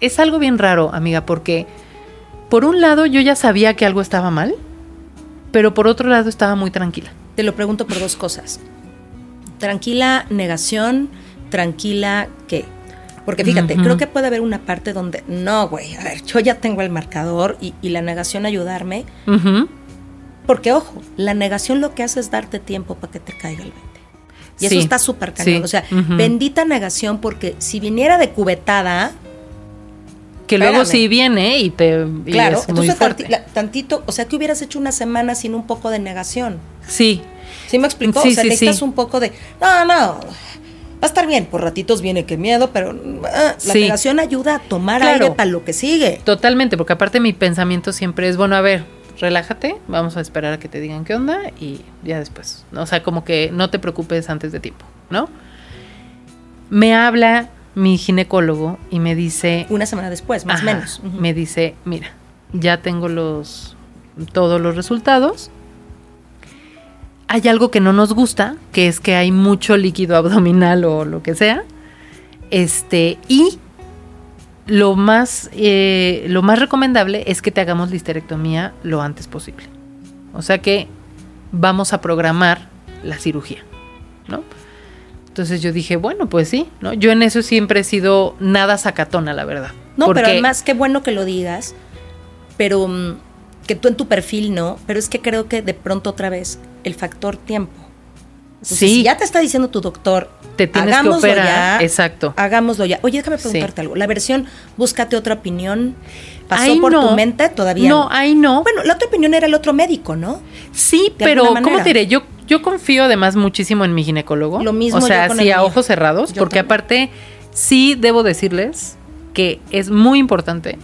Speaker 2: es algo bien raro, amiga, porque por un lado yo ya sabía que algo estaba mal, pero por otro lado estaba muy tranquila.
Speaker 1: Te lo pregunto por dos cosas. Tranquila negación, tranquila qué. Porque fíjate, creo que puede haber una parte donde, no, güey, a ver, yo ya tengo el marcador y, y la negación ayudarme. Porque, ojo, la negación lo que hace es darte tiempo para que te caiga el 20. Y eso está súper cañón. O sea, bendita negación, porque si viniera de cubetada.
Speaker 2: Que luego sí viene y te.
Speaker 1: claro, es muy entonces tantito, o sea, que hubieras hecho una semana sin un poco de negación.
Speaker 2: Sí.
Speaker 1: ¿Sí me explicó? o sea, necesitas un poco de. No, no va a estar bien, por ratitos viene que miedo, pero ah, la negación ayuda a tomar aire para lo que sigue.
Speaker 2: Totalmente, porque aparte mi pensamiento siempre es, bueno, a ver, relájate, vamos a esperar a que te digan qué onda y ya después. O sea, como que no te preocupes antes de tiempo, ¿no? Me habla mi ginecólogo y me dice...
Speaker 1: Una semana después, más o menos.
Speaker 2: Me dice, mira, ya tengo los todos los resultados hay algo que no nos gusta, que es que hay mucho líquido abdominal o lo que sea. Este, y lo más, eh, lo más recomendable es que te hagamos la histerectomía lo antes posible. O sea que vamos a programar la cirugía, ¿no? Entonces yo dije, bueno, pues sí, ¿no? Yo en eso siempre he sido nada sacatona, la verdad.
Speaker 1: No, pero además qué bueno que lo digas, pero mm, que tú en tu perfil no, pero es que creo que de pronto otra vez el factor tiempo. Sí. Si ya te está diciendo tu doctor,
Speaker 2: te tienes que operar. exacto.
Speaker 1: Hagámoslo ya. Oye, déjame preguntarte algo. La versión, búscate otra opinión. ¿Pasó por tu mente? Todavía
Speaker 2: no. ahí no.
Speaker 1: Bueno, la otra opinión era el otro médico, ¿no?
Speaker 2: Sí, pero ¿cómo te diré? Yo, yo confío además muchísimo en mi ginecólogo. Lo mismo. O sea, sí, a ojos cerrados, porque aparte, sí debo decirles que es muy importante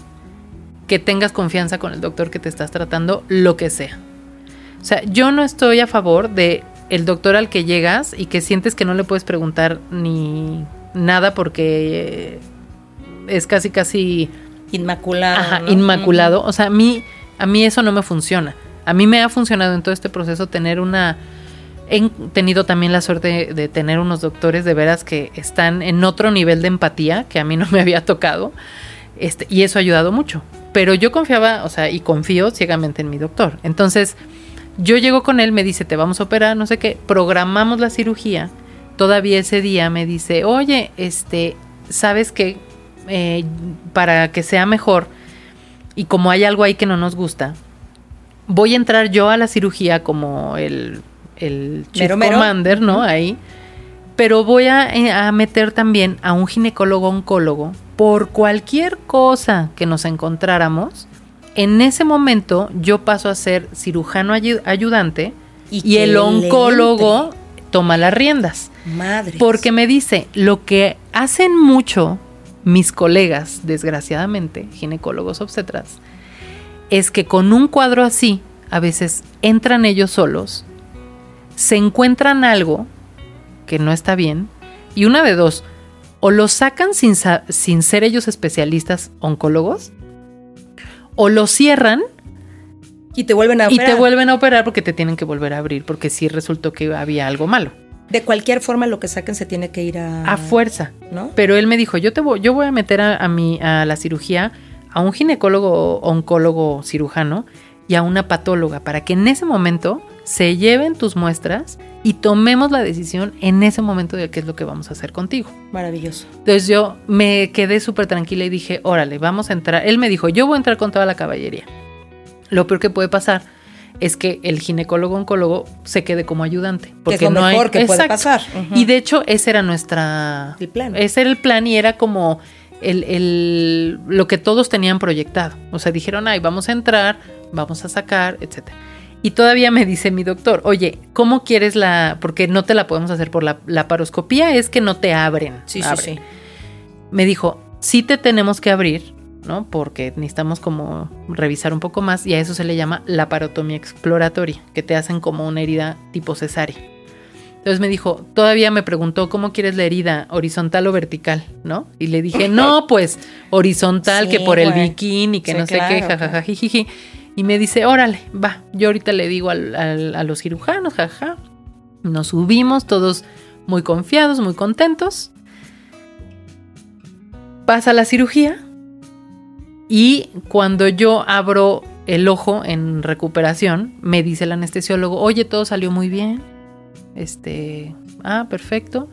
Speaker 2: que tengas confianza con el doctor que te estás tratando, lo que sea. O sea, yo no estoy a favor de el doctor al que llegas y que sientes que no le puedes preguntar ni nada porque es casi casi
Speaker 1: inmaculado.
Speaker 2: Ajá, inmaculado. O sea, a mí a mí eso no me funciona. A mí me ha funcionado en todo este proceso tener una he tenido también la suerte de tener unos doctores de veras que están en otro nivel de empatía que a mí no me había tocado. Este, y eso ha ayudado mucho. Pero yo confiaba, o sea, y confío ciegamente en mi doctor. Entonces, yo llego con él, me dice, te vamos a operar, no sé qué, programamos la cirugía. Todavía ese día me dice, oye, este, ¿sabes qué? Eh, para que sea mejor, y como hay algo ahí que no nos gusta, voy a entrar yo a la cirugía como el, el chief commander, ¿no? Ahí. Pero voy a, eh, a meter también a un ginecólogo oncólogo por cualquier cosa que nos encontráramos en ese momento yo paso a ser cirujano ayudante y, el oncólogo toma las riendas.
Speaker 1: Madre.
Speaker 2: Porque me dice, lo que hacen mucho mis colegas, desgraciadamente, ginecólogos obstetras, es que con un cuadro así, a veces entran ellos solos, se encuentran algo que no está bien, y una de dos, o lo sacan sin, sin ser ellos especialistas oncólogos, o lo cierran
Speaker 1: y te vuelven a
Speaker 2: operar. Y te vuelven a operar porque te tienen que volver a abrir, porque sí resultó que había algo malo.
Speaker 1: De cualquier forma, lo que saquen se tiene que ir a.
Speaker 2: A fuerza. ¿No? Pero él me dijo: Yo te voy, yo voy a meter a, a, mi, a la cirugía a un ginecólogo, oncólogo cirujano y a una patóloga para que en ese momento se lleven tus muestras y tomemos la decisión en ese momento de qué es lo que vamos a hacer contigo.
Speaker 1: Maravilloso.
Speaker 2: Entonces yo me quedé súper tranquila y dije, órale, vamos a entrar. Él me dijo, yo voy a entrar con toda la caballería. Lo peor que puede pasar es que el ginecólogo oncólogo se quede como ayudante. Porque es lo
Speaker 1: no mejor que puede pasar.
Speaker 2: Y de hecho, ese era nuestra.
Speaker 1: El plan.
Speaker 2: Ese era el plan y era como el, el, lo que todos tenían proyectado. O sea, dijeron, ay, vamos a entrar, vamos a sacar, etcétera. Y todavía me dice mi doctor, oye, ¿cómo quieres la...? Porque no te la podemos hacer por la, la paroscopía, es que no te abren.
Speaker 1: Sí, sí, sí.
Speaker 2: Me dijo, sí te tenemos que abrir, ¿no? Porque necesitamos como revisar un poco más y a eso se le llama la parotomía exploratoria, que te hacen como una herida tipo cesárea. Entonces me dijo, todavía me preguntó, ¿cómo quieres la herida? ¿Horizontal o vertical? ¿No? Y le dije, no, pues horizontal, que por el bikini, que no sé qué, jajajajijiji. Y me dice, órale, va, yo ahorita le digo al, a los cirujanos, jaja. Nos subimos todos muy confiados, muy contentos. Pasa la cirugía y cuando yo abro el ojo en recuperación, me dice el anestesiólogo, oye, todo salió muy bien. Este, ah, perfecto.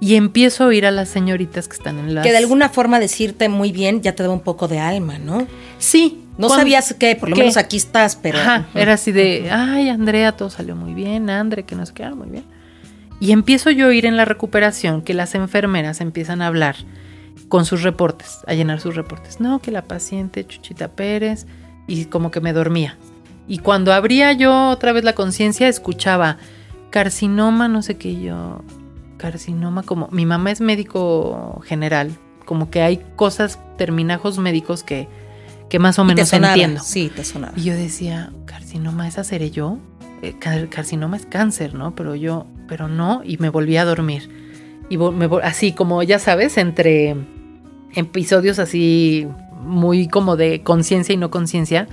Speaker 2: Y empiezo a oír a las señoritas que están en la...
Speaker 1: Que de alguna forma decirte muy bien ya te da un poco de alma, ¿no?
Speaker 2: Sí,
Speaker 1: no sabías que por lo menos aquí estás, pero.
Speaker 2: Ajá, era así de, ay, Andrea, todo salió muy bien, Andre, que no sé qué, muy bien. Y empiezo yo a oír en la recuperación que las enfermeras empiezan a hablar con sus reportes, a llenar sus reportes. No, que la paciente Chuchita Pérez, y como que me dormía. Y cuando abría yo otra vez la conciencia, escuchaba carcinoma, no sé qué yo, carcinoma, como mi mamá es médico general, como que hay cosas, terminajos médicos que, que más o menos entiendo.
Speaker 1: Sí, te sonaba.
Speaker 2: Y yo decía, carcinoma, ¿esa seré yo? Eh, carcinoma es cáncer, ¿no? Pero yo, pero no, y me volví a dormir. Y me, así como, ya sabes, entre episodios así muy como de conciencia y no conciencia.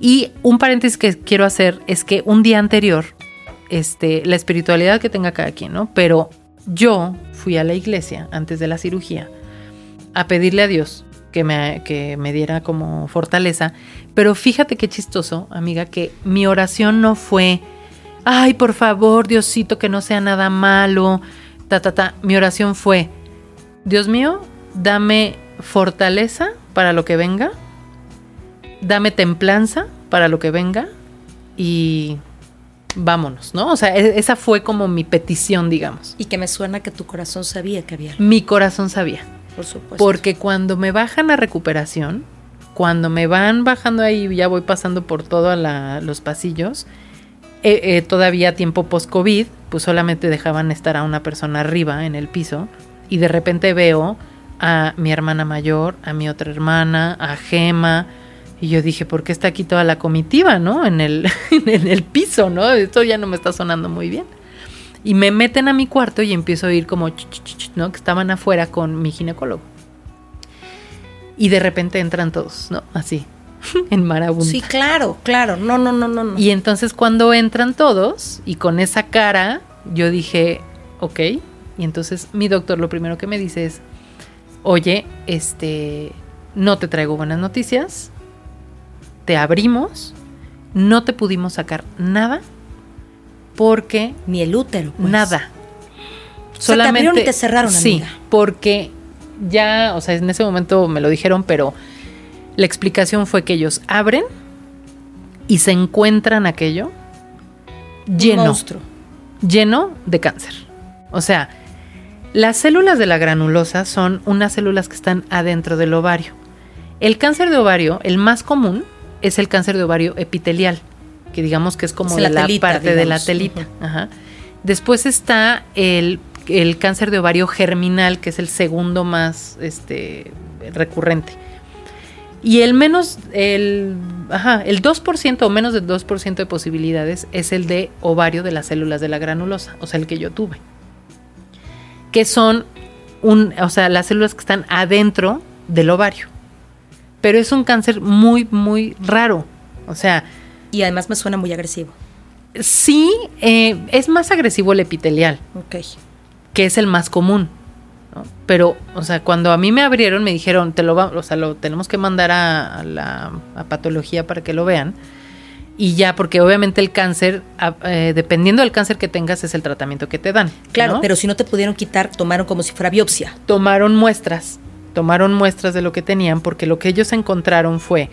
Speaker 2: Y un paréntesis que quiero hacer es que un día anterior, este, la espiritualidad que tenga cada quien, ¿no? Pero yo fui a la iglesia antes de la cirugía a pedirle a Dios que me, que me diera como fortaleza. Pero fíjate qué chistoso, amiga, que mi oración no fue, ay, por favor, Diosito, que no sea nada malo, ta, ta, ta. Mi oración fue, Dios mío, dame fortaleza para lo que venga, dame templanza para lo que venga y vámonos, ¿no? O sea, e-, esa fue como mi petición, digamos.
Speaker 1: Y que me suena que tu corazón sabía que había.
Speaker 2: Mi corazón sabía. Porque cuando me bajan a recuperación, cuando me van bajando ahí, ya voy pasando por todos los pasillos, eh, eh, todavía tiempo post-COVID, pues solamente dejaban estar a una persona arriba en el piso y de repente veo a mi hermana mayor, a mi otra hermana, a Gema. Y yo dije, ¿por qué está aquí toda la comitiva, no? En el, en el piso, ¿no? Esto ya no me está sonando muy bien. Y me meten a mi cuarto y empiezo a oír como, ¿no? Que estaban afuera con mi ginecólogo. Y de repente entran todos, ¿no? Así, en marabunta.
Speaker 1: Sí, claro, claro. No, no, no, no, no.
Speaker 2: Y entonces cuando entran todos y con esa cara, yo dije, ok. Y entonces mi doctor lo primero que me dice es, oye, este, no te traigo buenas noticias, te abrimos, no te pudimos sacar nada porque...
Speaker 1: Ni el útero.
Speaker 2: Pues. Nada.
Speaker 1: Solamente... te y te cerraron,
Speaker 2: Sí, porque ya, o sea, en ese momento me lo dijeron, pero la explicación fue que ellos abren y se encuentran aquello lleno. Lleno de cáncer. O sea, las células de la granulosa son unas células que están adentro del ovario. El cáncer de ovario, el más común, es el cáncer de ovario epitelial, que digamos que es como la, parte de la telita. Después está el, cáncer de ovario germinal, que es el segundo más este, recurrente. Y el menos, el, ajá, el 2% o menos del 2% de posibilidades es el de ovario de las células de la granulosa, o sea, el que yo tuve que son un, o sea, las células que están adentro del ovario. Pero es un cáncer muy, muy raro. O sea.
Speaker 1: Y además me suena muy agresivo.
Speaker 2: Sí, eh, es más agresivo el epitelial.
Speaker 1: Ok.
Speaker 2: Que es el más común. Pero, o sea, cuando a mí me abrieron, me dijeron, te lo, o sea, lo tenemos que mandar a, la a patología para que lo vean y ya, porque obviamente el cáncer, eh, dependiendo del cáncer que tengas, es el tratamiento que te dan.
Speaker 1: Claro, pero si no te pudieron quitar, tomaron como si fuera biopsia.
Speaker 2: Tomaron muestras, tomaron muestras de lo que tenían, porque lo que ellos encontraron fue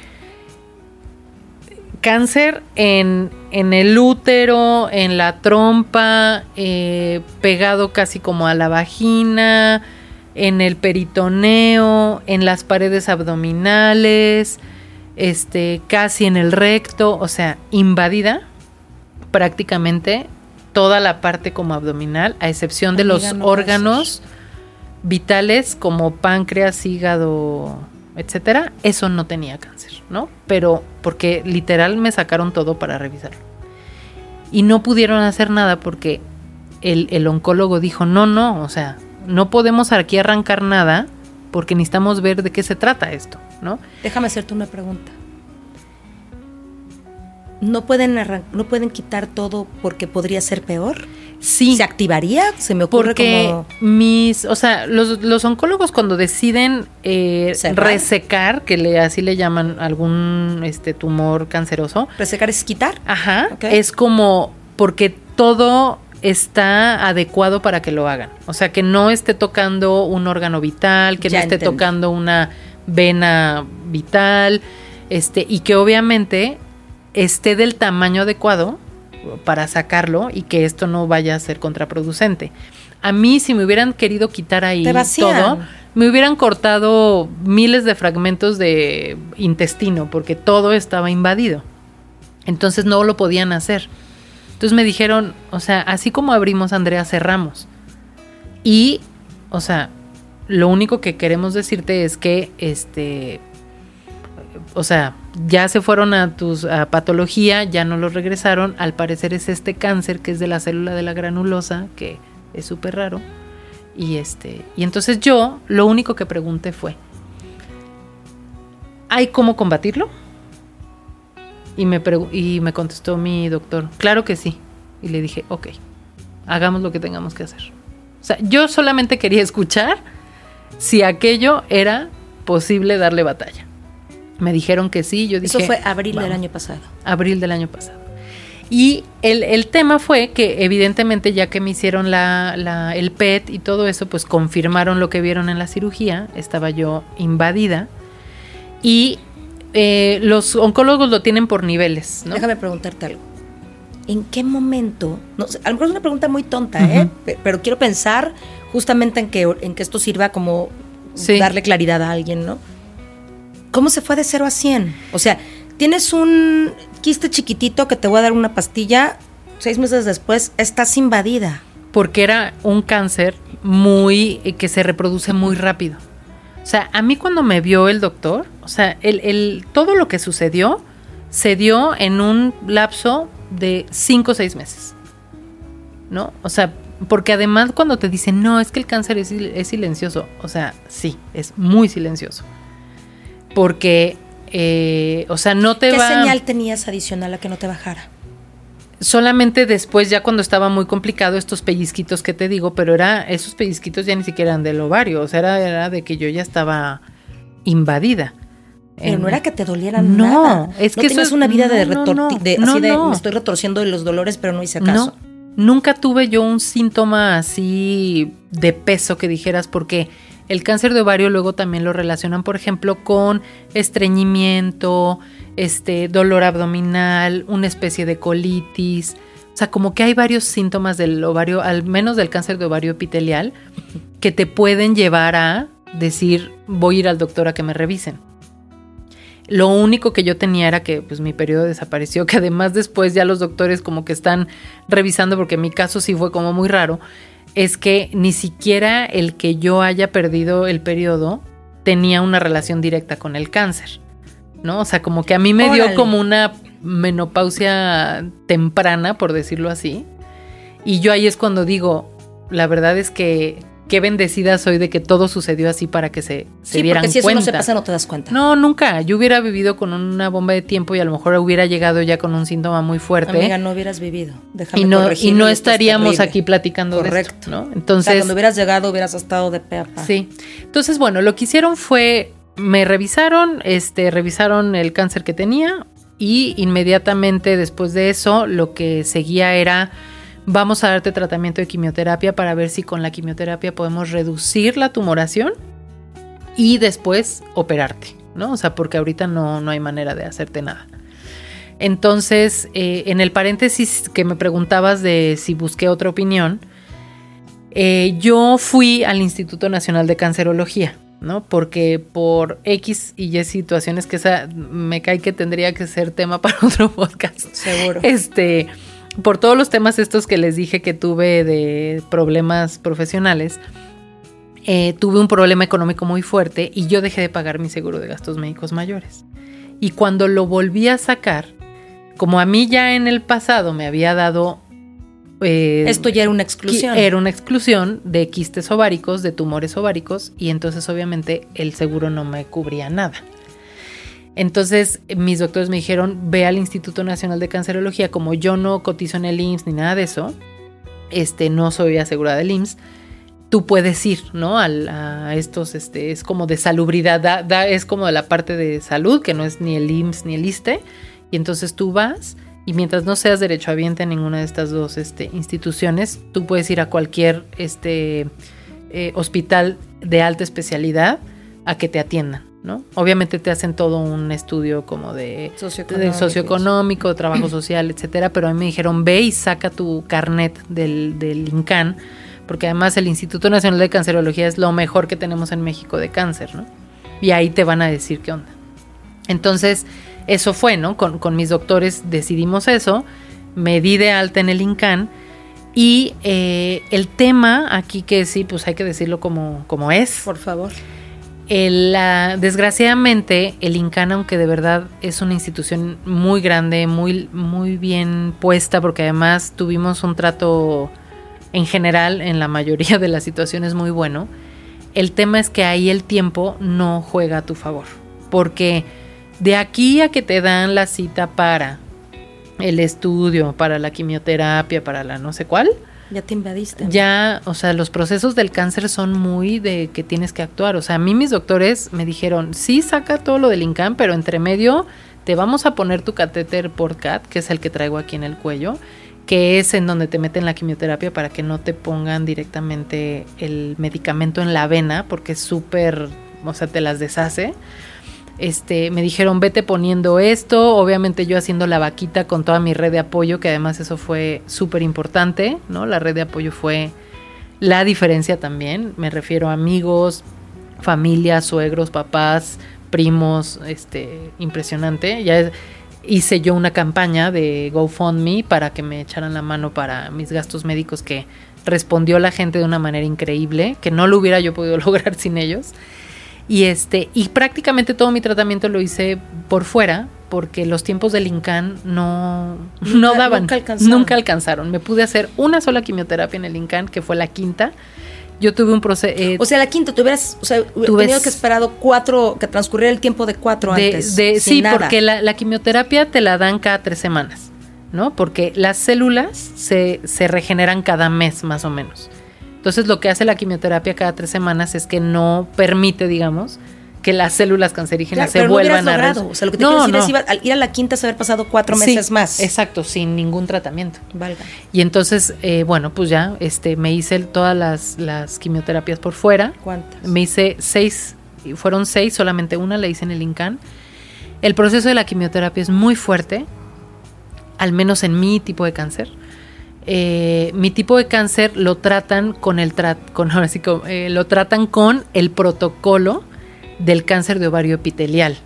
Speaker 2: cáncer en, en el útero, en la trompa, eh, pegado casi como a la vagina, en el peritoneo, en las paredes abdominales este, casi en el recto, o sea, invadida prácticamente toda la parte como abdominal, a excepción de los órganos vitales como páncreas, hígado, etcétera, eso no tenía cáncer, ¿no? Pero porque literal me sacaron todo para revisarlo. Y no pudieron hacer nada porque el, el oncólogo dijo, no, no, o sea, no podemos aquí arrancar nada porque necesitamos ver de qué se trata esto, ¿no?
Speaker 1: Déjame hacerte una pregunta. ¿No pueden, no pueden quitar todo porque podría ser peor?
Speaker 2: Sí.
Speaker 1: ¿Se activaría? Se me ocurre
Speaker 2: porque mis, o sea, los, oncólogos cuando deciden eh, resecar, que le, así le llaman algún este tumor canceroso.
Speaker 1: ¿Resecar es quitar?
Speaker 2: Ajá. Es como porque todo está adecuado para que lo hagan. O sea, que no esté tocando un órgano vital, que no esté tocando una vena vital, este, y que obviamente esté del tamaño adecuado para sacarlo y que esto no vaya a ser contraproducente. A mí, si me hubieran querido quitar ahí todo, me hubieran cortado miles de fragmentos de intestino porque todo estaba invadido. Entonces no lo podían hacer. Entonces me dijeron, o sea, así como abrimos, Andrea, cerramos. Y, o sea, lo único que queremos decirte es que, este, o sea, ya se fueron a tus a patología, ya no los regresaron. Al parecer es este cáncer que es de la célula de la granulosa, que es súper raro. Y este, y entonces yo lo único que pregunté fue, ¿hay cómo combatirlo? Y me, y me contestó mi doctor, claro que sí. Y le dije, ok, hagamos lo que tengamos que hacer. O sea, yo solamente quería escuchar si aquello era posible darle batalla. Me dijeron que sí, yo dije...
Speaker 1: Eso fue abril del año pasado.
Speaker 2: Abril del año pasado. Y el, el tema fue que evidentemente ya que me hicieron la, la- el PET y todo eso, pues confirmaron lo que vieron en la cirugía, estaba yo invadida. Y eh, los oncólogos lo tienen por niveles, ¿no?
Speaker 1: Déjame preguntarte algo. ¿En qué momento? No, a lo mejor es una pregunta muy tonta, ¿eh? Pero quiero pensar justamente en que, en que esto sirva como
Speaker 2: Sí.
Speaker 1: darle claridad a alguien, ¿no? ¿Cómo se fue de 0 a 100? O sea, tienes un quiste chiquitito que te voy a dar una pastilla, seis meses después estás invadida.
Speaker 2: porque era un cáncer muy eh, que se reproduce muy rápido. O sea, a mí cuando me vio el doctor, o sea, el, el- todo lo que sucedió se dio en un lapso de cinco o seis meses. ¿No? O sea, porque además cuando te dicen, no, es que el cáncer es, es silencioso, o sea, sí, es muy silencioso. Porque, eh, o sea, no te
Speaker 1: ¿Qué
Speaker 2: va...
Speaker 1: señal tenías adicional a que no te bajara?
Speaker 2: Solamente después, ya cuando estaba muy complicado, estos pellizquitos que te digo, pero era, esos pellizquitos ya ni siquiera eran del ovario, o sea, era, era de que yo ya estaba invadida.
Speaker 1: Pero no era que te doliera
Speaker 2: No,
Speaker 1: nada.
Speaker 2: es
Speaker 1: no
Speaker 2: que eso
Speaker 1: tenías
Speaker 2: es-
Speaker 1: una vida de,
Speaker 2: no,
Speaker 1: retorti-
Speaker 2: no.
Speaker 1: de-
Speaker 2: No,
Speaker 1: así de me estoy retorciendo de los dolores, pero no hice caso.
Speaker 2: Nunca tuve yo un síntoma así de peso que dijeras, porque el cáncer de ovario luego también lo relacionan, por ejemplo, con estreñimiento, este, dolor abdominal, una especie de colitis. O sea, como que hay varios síntomas del ovario, al menos del cáncer de ovario epitelial, que te pueden llevar a decir, voy a ir al doctor a que me revisen. Lo único que yo tenía era que pues mi periodo desapareció, que además después ya los doctores como que están revisando, porque en mi caso sí fue como muy raro, es que ni siquiera el que yo haya perdido el periodo tenía una relación directa con el cáncer, ¿no? O sea, como que a mí me dio como una menopausia temprana, por decirlo así, y yo ahí es cuando digo, la verdad es que qué bendecida soy de que todo sucedió así para que se, se
Speaker 1: Sí,
Speaker 2: dieran
Speaker 1: porque si eso
Speaker 2: cuenta.
Speaker 1: no se pasa no te das cuenta.
Speaker 2: No, nunca. Yo hubiera vivido con una bomba de tiempo y a lo mejor hubiera llegado ya con un síntoma muy fuerte.
Speaker 1: Amiga, no hubieras vivido. Déjame
Speaker 2: y no, y no
Speaker 1: es
Speaker 2: estaríamos
Speaker 1: terrible.
Speaker 2: aquí platicando de
Speaker 1: Correcto.
Speaker 2: esto, ¿no?
Speaker 1: O sea,
Speaker 2: Entonces,
Speaker 1: cuando hubieras llegado hubieras estado de pe a pa.
Speaker 2: sí. Entonces, bueno, lo que hicieron fue me revisaron, este, revisaron el cáncer que tenía y inmediatamente después de eso lo que seguía era vamos a darte tratamiento de quimioterapia para ver si con la quimioterapia podemos reducir la tumoración y después operarte, ¿no? O sea, porque ahorita no, no hay manera de hacerte nada. Entonces, eh, en el paréntesis que me preguntabas de si busqué otra opinión, eh, yo fui al Instituto Nacional de Cancerología, ¿no? Porque por X y Y situaciones que esa me cae que tendría que ser tema para otro podcast.
Speaker 1: Seguro.
Speaker 2: Este, por todos los temas estos que les dije que tuve de problemas profesionales, eh, tuve un problema económico muy fuerte y yo dejé de pagar mi seguro de gastos médicos mayores. Y cuando lo volví a sacar, como a mí ya en el pasado me había dado... eh,
Speaker 1: Esto ya era una exclusión.
Speaker 2: Era una exclusión de quistes ováricos, de tumores ováricos, y entonces obviamente el seguro no me cubría nada. Entonces mis doctores me dijeron, ve al Instituto Nacional de Cancerología, como yo no cotizo en el IMSS ni nada de eso, este, no soy asegurada del IMSS, tú puedes ir, ¿no? Al- a estos, este, es como de salubridad, da- da- es como de la parte de salud, que no es ni el IMSS ni el ISTE, y entonces tú vas y mientras no seas derechohabiente en ninguna de estas dos este, instituciones, tú puedes ir a cualquier este, eh, hospital de alta especialidad a que te atiendan. ¿No? Obviamente te hacen todo un estudio como de
Speaker 1: Socioeconómico.
Speaker 2: de socioeconómico, trabajo social, etcétera, pero a mí me dijeron, ve y saca tu carnet del, del INCAN, porque además el Instituto Nacional de Cancerología es lo mejor que tenemos en México de cáncer, ¿no? Y ahí te van a decir qué onda. Entonces, eso fue, ¿no? Con, con mis doctores decidimos eso, me di de alta en el INCAN y eh, el tema aquí que sí, pues hay que decirlo como, como es.
Speaker 1: Por favor.
Speaker 2: El, desgraciadamente, el INCAN, aunque de verdad es una institución muy grande, muy, muy bien puesta, porque además tuvimos un trato en general, en la mayoría de las situaciones, muy bueno, el tema es que ahí el tiempo no juega a tu favor. Porque de aquí a que te dan la cita para el estudio, para la quimioterapia, para la no sé cuál,
Speaker 1: Ya te invadiste.
Speaker 2: ya, o sea, los procesos del cáncer son muy de que tienes que actuar. O sea, a mí mis doctores me dijeron, sí, saca todo lo del INCAN, pero entre medio te vamos a poner tu catéter por CAT, que es el que traigo aquí en el cuello, que es en donde te meten la quimioterapia para que no te pongan directamente el medicamento en la vena, porque es súper, o sea, te las deshace. Este, me dijeron, vete poniendo esto, obviamente yo haciendo la vaquita con toda mi red de apoyo, que además eso fue súper importante, ¿no? La red de apoyo fue la diferencia también, me refiero a amigos, familia, suegros, papás, primos, este, impresionante. Ya es- hice yo una campaña de GoFundMe para que me echaran la mano para mis gastos médicos que respondió la gente de una manera increíble, que no lo hubiera yo podido lograr sin ellos. Y este, y prácticamente todo mi tratamiento lo hice por fuera, porque los tiempos del INCAN no, no
Speaker 1: Nunca-
Speaker 2: daban.
Speaker 1: nunca alcanzaron.
Speaker 2: Nunca alcanzaron. Me pude hacer una sola quimioterapia en el INCAN, que fue la quinta. Yo tuve un proceso.
Speaker 1: O sea, la quinta, tú hubieras o sea, tenido que esperado cuatro, que transcurriera el tiempo de cuatro
Speaker 2: de,
Speaker 1: antes.
Speaker 2: de- sí,
Speaker 1: nada.
Speaker 2: porque la, la quimioterapia te la dan cada tres semanas, ¿no? Porque las células se, se regeneran cada mes más o menos. Entonces lo que hace la quimioterapia cada tres semanas es que no permite, digamos, que las células cancerígenas
Speaker 1: Claro,
Speaker 2: se
Speaker 1: pero no
Speaker 2: vuelvan a...
Speaker 1: logrado.
Speaker 2: res-
Speaker 1: O sea, lo que te
Speaker 2: No,
Speaker 1: quiero decir
Speaker 2: no.
Speaker 1: es iba- al ir a la quinta se haber pasado cuatro
Speaker 2: Sí,
Speaker 1: meses más.
Speaker 2: Exacto, sin ningún tratamiento.
Speaker 1: Valga.
Speaker 2: Y entonces, eh, bueno, pues ya este, me hice todas las, las quimioterapias por fuera.
Speaker 1: ¿Cuántas?
Speaker 2: Me hice seis, fueron seis, solamente una la hice en el INCAN. El proceso de la quimioterapia es muy fuerte, al menos en mi tipo de cáncer. Eh, mi tipo de cáncer lo tratan con el trat, con ahora sí eh, lo tratan con el protocolo del cáncer de ovario epitelial.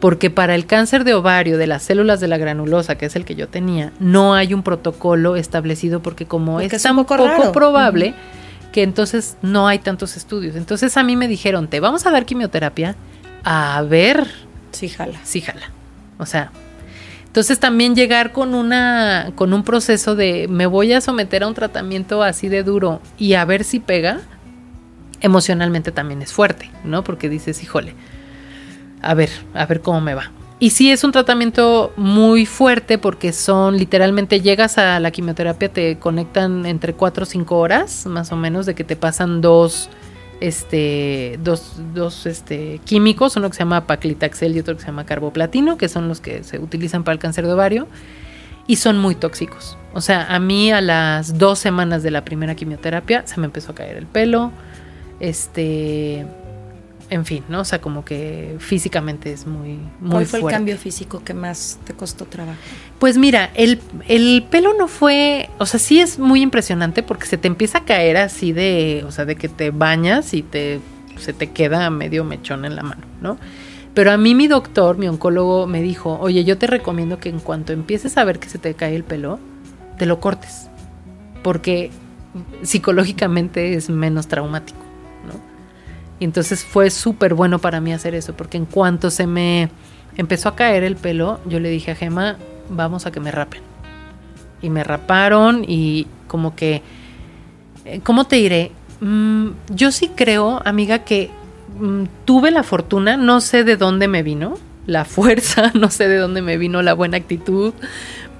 Speaker 2: Porque para el cáncer de ovario de las células de la granulosa, que es el que yo tenía, no hay un protocolo establecido porque como
Speaker 1: Porque
Speaker 2: es, tan
Speaker 1: poco
Speaker 2: probable que entonces no hay tantos estudios. Entonces a mí me dijeron, te vamos a dar quimioterapia a ver
Speaker 1: Sí, jala.
Speaker 2: sí jala. O sea, entonces también llegar con una con un proceso de me voy a someter a un tratamiento así de duro y a ver si pega, emocionalmente también es fuerte, ¿no? Porque dices, "Híjole, a ver, a ver cómo me va." Y sí es un tratamiento muy fuerte porque son literalmente llegas a la quimioterapia te conectan entre 4 o 5 horas más o menos de que te pasan dos este dos, dos este químicos, uno que se llama paclitaxel y otro que se llama carboplatino, que son los que se utilizan para el cáncer de ovario y son muy tóxicos. O sea, a mí a las dos semanas de la primera quimioterapia se me empezó a caer el pelo, este, en fin, ¿no? O sea, como que físicamente es muy, muy
Speaker 1: ¿Cuál fue
Speaker 2: fuerte.
Speaker 1: el cambio físico que más te costó trabajo?
Speaker 2: Pues mira, el, el pelo no fue, o sea, sí es muy impresionante porque se te empieza a caer así de, o sea, de que te bañas y te, se te queda medio mechón en la mano, ¿no? Pero a mí mi doctor, mi oncólogo, me dijo, oye, yo te recomiendo que en cuanto empieces a ver que se te cae el pelo, te lo cortes, porque psicológicamente es menos traumático, ¿no? Y entonces fue súper bueno para mí hacer eso, porque en cuanto se me empezó a caer el pelo, yo le dije a Gema, vamos a que me rapen. Y me raparon y como que, eh, ¿cómo te diré? Mm, yo sí creo, amiga, que mm, tuve la fortuna, no sé de dónde me vino, la fuerza, no sé de dónde me vino la buena actitud,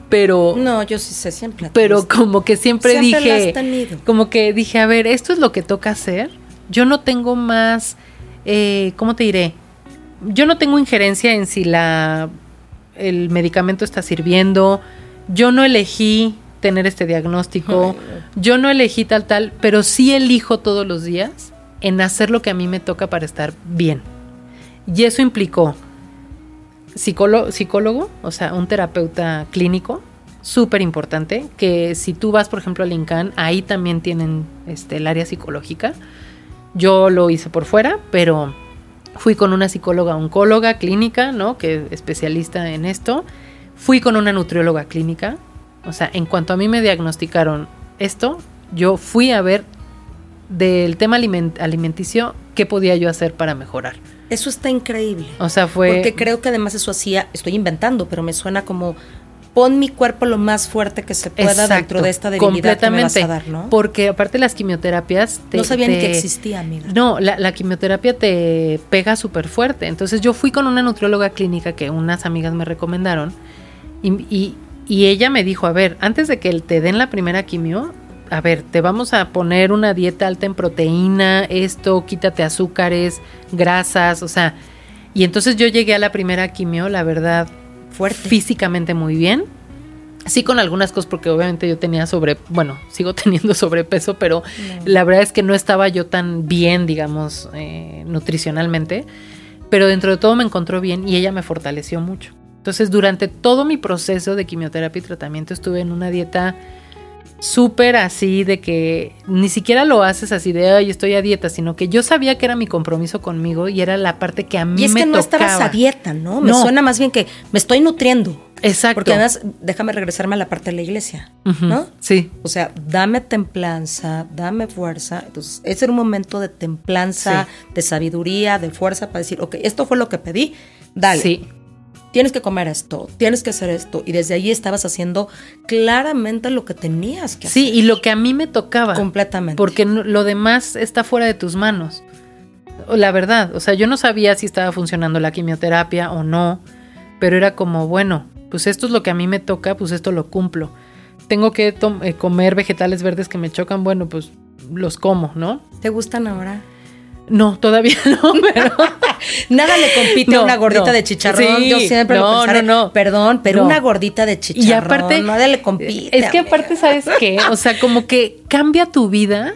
Speaker 2: pero
Speaker 1: No, yo sí sé, siempre.
Speaker 2: pero como que siempre,
Speaker 1: Siempre
Speaker 2: dije como que dije a ver esto es lo que toca hacer yo no tengo más eh, cómo te diré yo no tengo injerencia en si la el medicamento está sirviendo. Yo no elegí tener este diagnóstico. Yo no elegí tal tal pero sí elijo todos los días en hacer lo que a mí me toca para estar bien. Y eso implicó psicólogo, o sea, un terapeuta clínico, súper importante, que si tú vas, por ejemplo, al INCAN, ahí también tienen este, el área psicológica. Yo lo hice por fuera, pero fui con una psicóloga oncóloga clínica, ¿no? Que es especialista en esto. Fui con una nutrióloga clínica. O sea, en cuanto a mí me diagnosticaron esto, yo fui a ver del tema alimenticio qué podía yo hacer para mejorar.
Speaker 1: Eso está increíble.
Speaker 2: O sea, fue...
Speaker 1: Porque creo que además eso hacía, estoy inventando, pero me suena como pon mi cuerpo lo más fuerte que se pueda dentro de esta debilidad que me vas a dar, ¿no?
Speaker 2: Porque aparte las quimioterapias...
Speaker 1: no sabía ni que existía, amiga.
Speaker 2: No, la, quimioterapia te pega súper fuerte. Entonces yo fui con una nutrióloga clínica que unas amigas me recomendaron y, y ella me dijo, a ver, antes de que te den la primera quimio, a ver, te vamos a poner una dieta alta en proteína, esto, quítate azúcares, grasas, o sea, y entonces yo llegué a la primera quimio, la verdad,
Speaker 1: fuerte.
Speaker 2: Físicamente muy bien. Sí, con algunas cosas, porque obviamente yo tenía sobre, bueno, sigo teniendo sobrepeso, pero la verdad es que no estaba yo tan bien, digamos, eh, nutricionalmente. Pero dentro de todo me encontró bien y ella me fortaleció mucho. Entonces, durante todo mi proceso de quimioterapia y tratamiento estuve en una dieta súper así de que ni siquiera lo haces así de, ay, estoy a dieta, sino que yo sabía que era mi compromiso conmigo y era la parte que a mí me. Y es que no estabas
Speaker 1: a dieta, ¿no? Me suena más bien que me estoy nutriendo.
Speaker 2: Exacto.
Speaker 1: Porque además, déjame regresarme a la parte de la iglesia, ¿no?
Speaker 2: Sí.
Speaker 1: O sea, dame templanza, dame fuerza. Entonces, ese era un momento de templanza, de sabiduría, de fuerza para decir, ok, esto fue lo que pedí, dale. Sí tienes que comer esto, tienes que hacer esto. Y desde ahí estabas haciendo claramente lo que tenías que
Speaker 2: hacer. Sí, y lo que a mí me tocaba.
Speaker 1: Completamente.
Speaker 2: Porque lo demás está fuera de tus manos. La verdad, o sea, yo no sabía si estaba funcionando la quimioterapia o no, pero era como, bueno, pues esto es lo que a mí me toca, pues esto lo cumplo. Tengo que eh, comer vegetales verdes que me chocan, bueno, pues los como, ¿no?
Speaker 1: ¿Te gustan ahora?
Speaker 2: No, todavía no, pero
Speaker 1: nada le compite a una gordita de chicharrón. Yo siempre lo pensaré, no, no, perdón, pero una gordita de chicharrón. Y aparte, nada le compite.
Speaker 2: Es que aparte, ¿sabes qué? O sea, como que cambia tu vida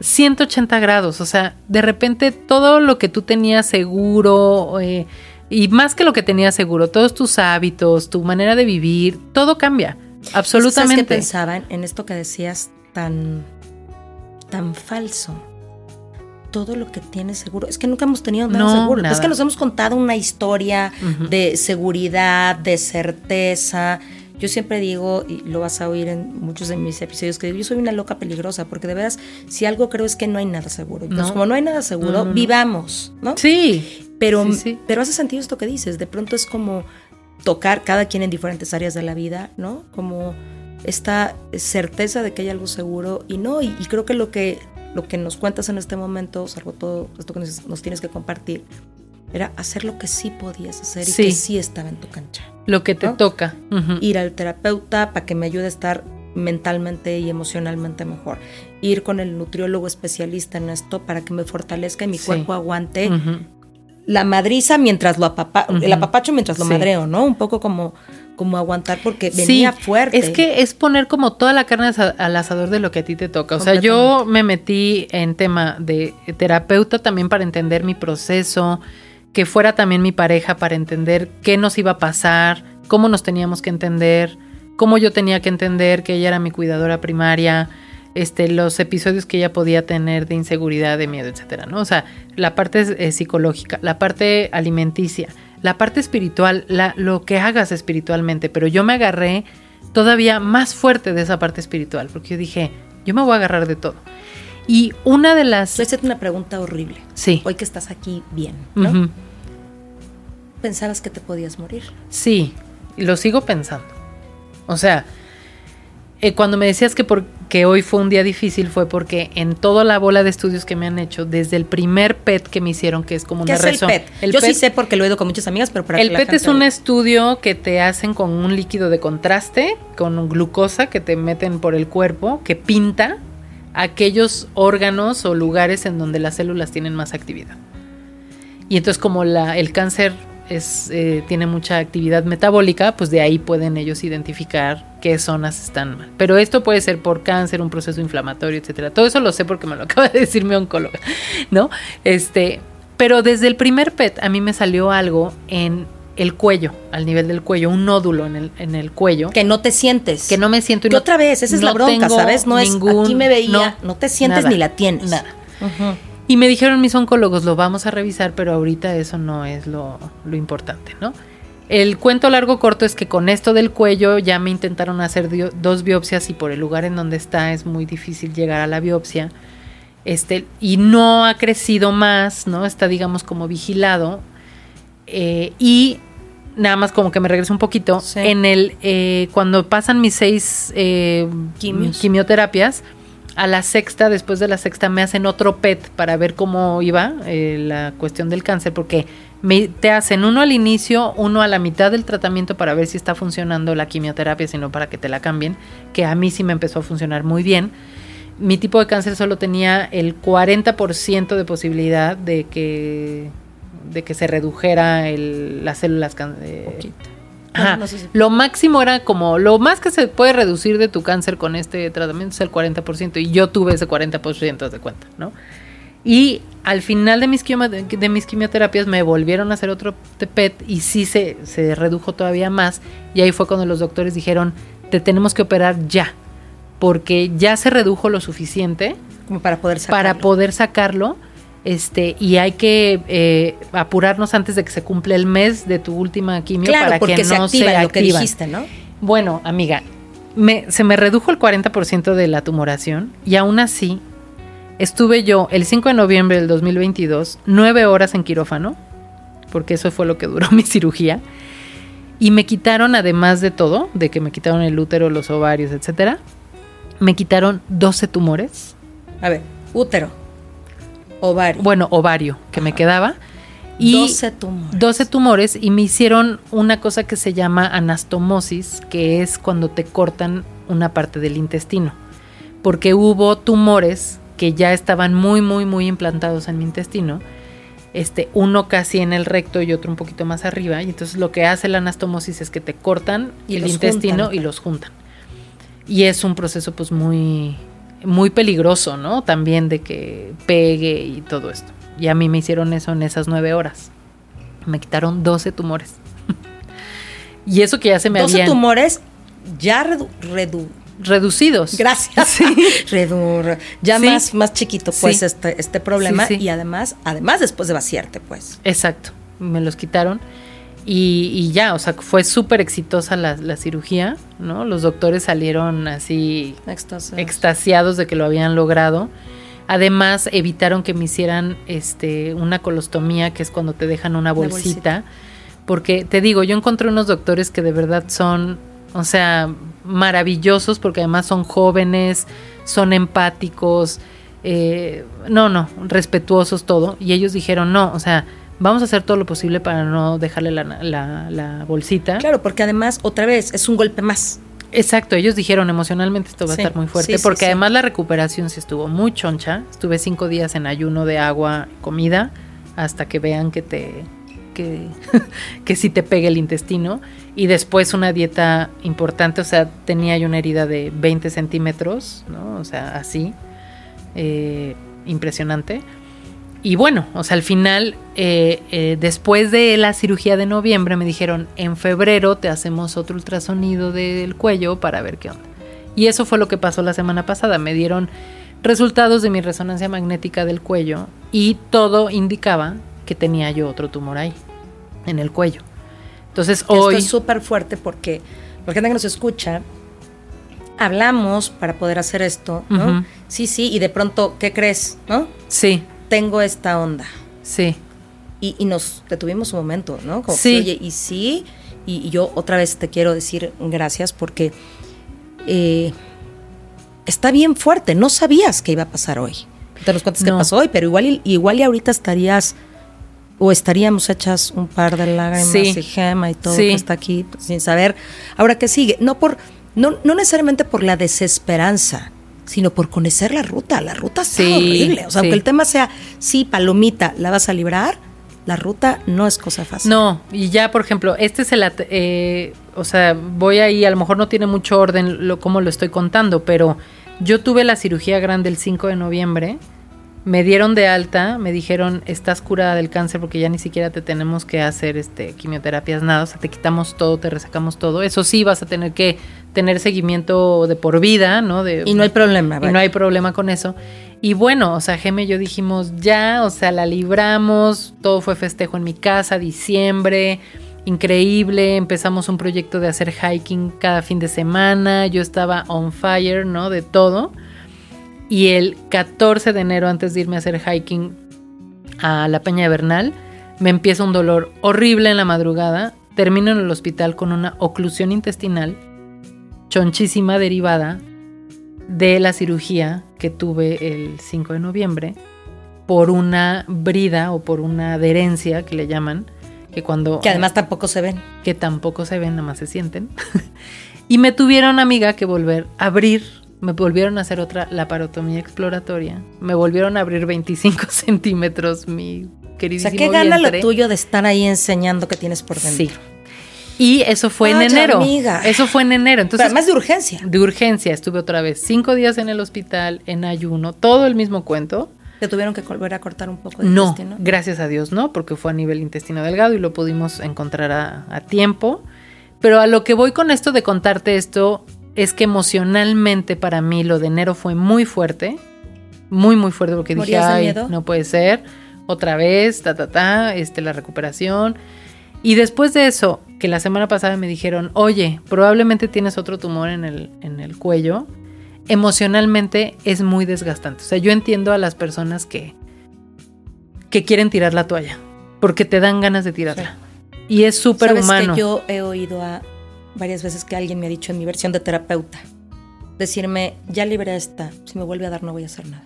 Speaker 2: 180 grados. O sea, de repente todo lo que tú tenías seguro, eh, y más que lo que tenías seguro, todos tus hábitos, tu manera de vivir, todo cambia. Absolutamente. ¿Sabes
Speaker 1: qué pensaban en esto que decías tan, tan falso? Todo lo que tienes seguro. Es que nunca hemos tenido nada seguro. Es que nos hemos contado una historia de seguridad, de certeza. Yo siempre digo, y lo vas a oír en muchos de mis episodios, que yo soy una loca peligrosa, porque de veras, si algo creo es que no hay nada seguro. Entonces, como no hay nada seguro, vivamos, ¿no?
Speaker 2: Sí.
Speaker 1: Pero, pero hace sentido esto que dices. De pronto es como tocar cada quien en diferentes áreas de la vida, ¿no? Como esta certeza de que hay algo seguro y no. y creo que lo que lo que nos cuentas en este momento, salvo todo esto que nos, tienes que compartir, era hacer lo que sí podías hacer y que sí estaba en tu cancha.
Speaker 2: Lo que te toca.
Speaker 1: Ir al terapeuta para que me ayude a estar mentalmente y emocionalmente mejor. Ir con el nutriólogo especialista en esto para que me fortalezca y mi cuerpo aguante la madriza mientras lo apapa el apapacho mientras lo madreo, ¿no? Un poco como como aguantar porque venía fuerte.
Speaker 2: Es que es poner como toda la carne al asador de lo que a ti te toca. O sea, yo me metí en tema de terapeuta también para entender mi proceso, que fuera también mi pareja para entender qué nos iba a pasar, cómo nos teníamos que entender, cómo yo tenía que entender que ella era mi cuidadora primaria, este, los episodios que ella podía tener de inseguridad, de miedo, etcétera, ¿no? O sea, la parte eh, psicológica, la parte alimenticia la parte espiritual, la, lo que hagas espiritualmente, pero yo me agarré todavía más fuerte de esa parte espiritual, porque yo dije, yo me voy a agarrar de todo. Y una de las...
Speaker 1: Voy a hacerte una pregunta horrible.
Speaker 2: Sí.
Speaker 1: Hoy que estás aquí bien, ¿no? ¿Pensabas que te podías morir?
Speaker 2: Sí, lo sigo pensando. O sea, eh, cuando me decías que hoy fue un día difícil fue porque en toda la bola de estudios que me han hecho, desde el primer PET que me hicieron, que es como una
Speaker 1: ¿Qué es el PET? Yo sí sé porque lo he ido con muchas amigas, pero para
Speaker 2: El PET es un estudio que te hacen con un líquido de contraste, con glucosa que te meten por el cuerpo, que pinta aquellos órganos o lugares en donde las células tienen más actividad. Y entonces como la, el cáncer es, eh, tiene mucha actividad metabólica, pues de ahí pueden ellos identificar qué zonas están mal. Pero esto puede ser por cáncer, un proceso inflamatorio, etcétera. Todo eso lo sé porque me lo acaba de decir mi oncóloga, ¿no? Este, Pero desde el primer PET a mí me salió algo en el cuello, al nivel del cuello, un nódulo en el, en el cuello.
Speaker 1: Que no te sientes.
Speaker 2: Que no me siento. Y
Speaker 1: otra vez, esa es la bronca, ¿sabes? No es, aquí me veía, no, te sientes ni la tienes.
Speaker 2: Nada. Y me dijeron mis oncólogos, lo vamos a revisar, pero ahorita eso no es lo, lo importante, ¿no? El cuento largo corto es que con esto del cuello ya me intentaron hacer dos biopsias y por el lugar en donde está es muy difícil llegar a la biopsia. Este, y no ha crecido más, ¿no? Está, digamos, como vigilado. Eh, y nada más como que me regreso un poquito. En el, eh, cuando pasan mis seis eh, quimioterapias, a la sexta, después de la sexta, me hacen otro PET para ver cómo iba la cuestión del cáncer, porque me, te hacen uno al inicio, uno a la mitad del tratamiento para ver si está funcionando la quimioterapia, sino para que te la cambien, que a mí sí me empezó a funcionar muy bien. Mi tipo de cáncer solo tenía el 40% de posibilidad de que, de que se redujera el, las células eh, Ajá. Lo máximo era como, lo más que se puede reducir de tu cáncer con este tratamiento es el 40%, y yo tuve ese 40% de cuenta, ¿no? Y al final de mis, de mis quimioterapias me volvieron a hacer otro PET y sí se, se redujo todavía más. Y ahí fue cuando los doctores dijeron, te tenemos que operar ya, porque ya se redujo lo suficiente.
Speaker 1: Como para poder sacarlo.
Speaker 2: Para poder sacarlo. Este, y hay que eh, apurarnos antes de que se cumpla el mes de tu última quimio para que no se, activa lo que dijiste, ¿no? Bueno, amiga, me, se me redujo el 40% de la tumoración y aún así estuve yo el 5 de noviembre del 2022 nueve horas en quirófano, porque eso fue lo que duró mi cirugía, y me quitaron, además de todo, de que me quitaron el útero, los ovarios, etcétera, me quitaron 12 tumores.
Speaker 1: A ver, útero, ovario.
Speaker 2: Bueno, ovario, que me quedaba. Y
Speaker 1: 12 tumores.
Speaker 2: 12 tumores y me hicieron una cosa que se llama anastomosis, que es cuando te cortan una parte del intestino. Porque hubo tumores que ya estaban muy, muy, muy implantados en mi intestino. Este, uno casi en el recto y otro un poquito más arriba. Y entonces lo que hace la anastomosis es que te cortan el intestino y los juntan. Y es un proceso pues muy, muy peligroso, ¿no? También de que pegue y todo esto. Y a mí me hicieron eso en esas nueve horas. Me quitaron 12 tumores. y eso que ya se me 12
Speaker 1: tumores ya redu
Speaker 2: reducidos.
Speaker 1: Gracias. Sí. ya más, más chiquito, pues, este, este problema. y además, además después de vaciarte, pues.
Speaker 2: Exacto. Me los quitaron. Y, ya, o sea, fue súper exitosa la, cirugía, ¿no? Los doctores salieron así extasiados de que lo habían logrado. Además, evitaron que me hicieran este, una colostomía, que es cuando te dejan una bolsita. Porque te digo, yo encontré unos doctores que de verdad son o sea, maravillosos porque además son jóvenes, son empáticos, eh, no, no, respetuosos todo. Y ellos dijeron, no, o sea, vamos a hacer todo lo posible para no dejarle la, la, bolsita.
Speaker 1: Claro, porque además, otra vez, es un golpe más.
Speaker 2: Exacto, ellos dijeron emocionalmente esto va a estar muy fuerte, porque además la recuperación sí estuvo muy choncha. Estuve cinco días en ayuno de agua, comida, hasta que vean que te que, que sí te pegue el intestino. Y después una dieta importante, o sea, tenía yo una herida de 20 centímetros, ¿no? O sea, así, eh, impresionante. Y bueno, o sea, al final, eh, eh, después de la cirugía de noviembre, me dijeron, en febrero te hacemos otro ultrasonido del cuello para ver qué onda. Y eso fue lo que pasó la semana pasada. Me dieron resultados de mi resonancia magnética del cuello y todo indicaba que tenía yo otro tumor ahí en el cuello. Entonces hoy...
Speaker 1: Esto es súper fuerte porque la gente que nos escucha, hablamos para poder hacer esto, ¿no? Sí, sí, y de pronto, ¿qué crees? ¿No?
Speaker 2: Sí.
Speaker 1: Tengo esta onda.
Speaker 2: Sí.
Speaker 1: Y, y nos detuvimos un momento, ¿no? Como sí. oye, y sí, y, yo otra vez te quiero decir gracias porque eh, está bien fuerte. No sabías que iba a pasar hoy. Te nos cuentas qué pasó hoy, pero igual, igual y ahorita estarías o estaríamos hechas un par de lágrimas y gema y todo que está aquí sin saber. Ahora, ¿qué sigue? No, por, no, no necesariamente por la desesperanza, sino por conocer la ruta. La ruta está horrible. O sea, aunque el tema sea, sí, palomita, la vas a librar, la ruta no es cosa fácil.
Speaker 2: No, y ya, por ejemplo, este es el... Eh, o sea, voy ahí, a lo mejor no tiene mucho orden lo, como lo estoy contando, pero yo tuve la cirugía grande el 5 de noviembre Me dieron de alta, me dijeron, estás curada del cáncer porque ya ni siquiera te tenemos que hacer este quimioterapias, nada, o sea, te quitamos todo, te resacamos todo. Eso sí, vas a tener que tener seguimiento de por vida, ¿no? De,
Speaker 1: Y no hay problema.
Speaker 2: y no hay problema con eso. Y bueno, o sea, Geme y yo dijimos, ya, o sea, la libramos, todo fue festejo en mi casa, diciembre, increíble, empezamos un proyecto de hacer hiking cada fin de semana, yo estaba on fire, ¿no? De todo. Y el 14 de enero, antes de irme a hacer hiking a la Peña de Bernal, me empieza un dolor horrible en la madrugada, termino en el hospital con una oclusión intestinal chonchísima derivada de la cirugía que tuve el 5 de noviembre por una brida o por una adherencia que le llaman, que cuando...
Speaker 1: Que además tampoco se ven.
Speaker 2: Que tampoco se ven, nada más se sienten. y me tuvieron, amiga, que volver a abrir, me volvieron a hacer otra laparotomía exploratoria, me volvieron a abrir 25 centímetros mi
Speaker 1: O
Speaker 2: queridísimo
Speaker 1: sea, ¿qué gana
Speaker 2: vientre.
Speaker 1: lo tuyo de estar ahí enseñando que tienes por dentro?
Speaker 2: Sí. Y eso fue en enero.
Speaker 1: amiga.
Speaker 2: Eso fue en enero.
Speaker 1: Pero
Speaker 2: Entonces,
Speaker 1: además de urgencia.
Speaker 2: de urgencia, estuve otra vez cinco días en el hospital, en ayuno, todo el mismo cuento.
Speaker 1: Te tuvieron que volver a cortar un poco de
Speaker 2: No,
Speaker 1: intestino.
Speaker 2: gracias a Dios no, porque fue a nivel intestino delgado y lo pudimos encontrar a, a tiempo. Pero a lo que voy con esto de contarte esto es que emocionalmente para mí lo de enero fue muy fuerte, muy muy fuerte porque dije,
Speaker 1: ¿Morías de
Speaker 2: ay,
Speaker 1: miedo?
Speaker 2: no puede ser, otra vez, ta ta ta, este la recuperación. Y después de eso, que la semana pasada me dijeron, oye, probablemente tienes otro tumor en el, en el cuello, emocionalmente es muy desgastante. O sea, yo entiendo a las personas que, que quieren tirar la toalla, porque te dan ganas de tirarla. Y es súper
Speaker 1: ¿Sabes
Speaker 2: humano.
Speaker 1: que yo he oído a varias veces que alguien me ha dicho en mi versión de terapeuta, decirme, ya libré esta, si me vuelve a dar no voy a hacer nada.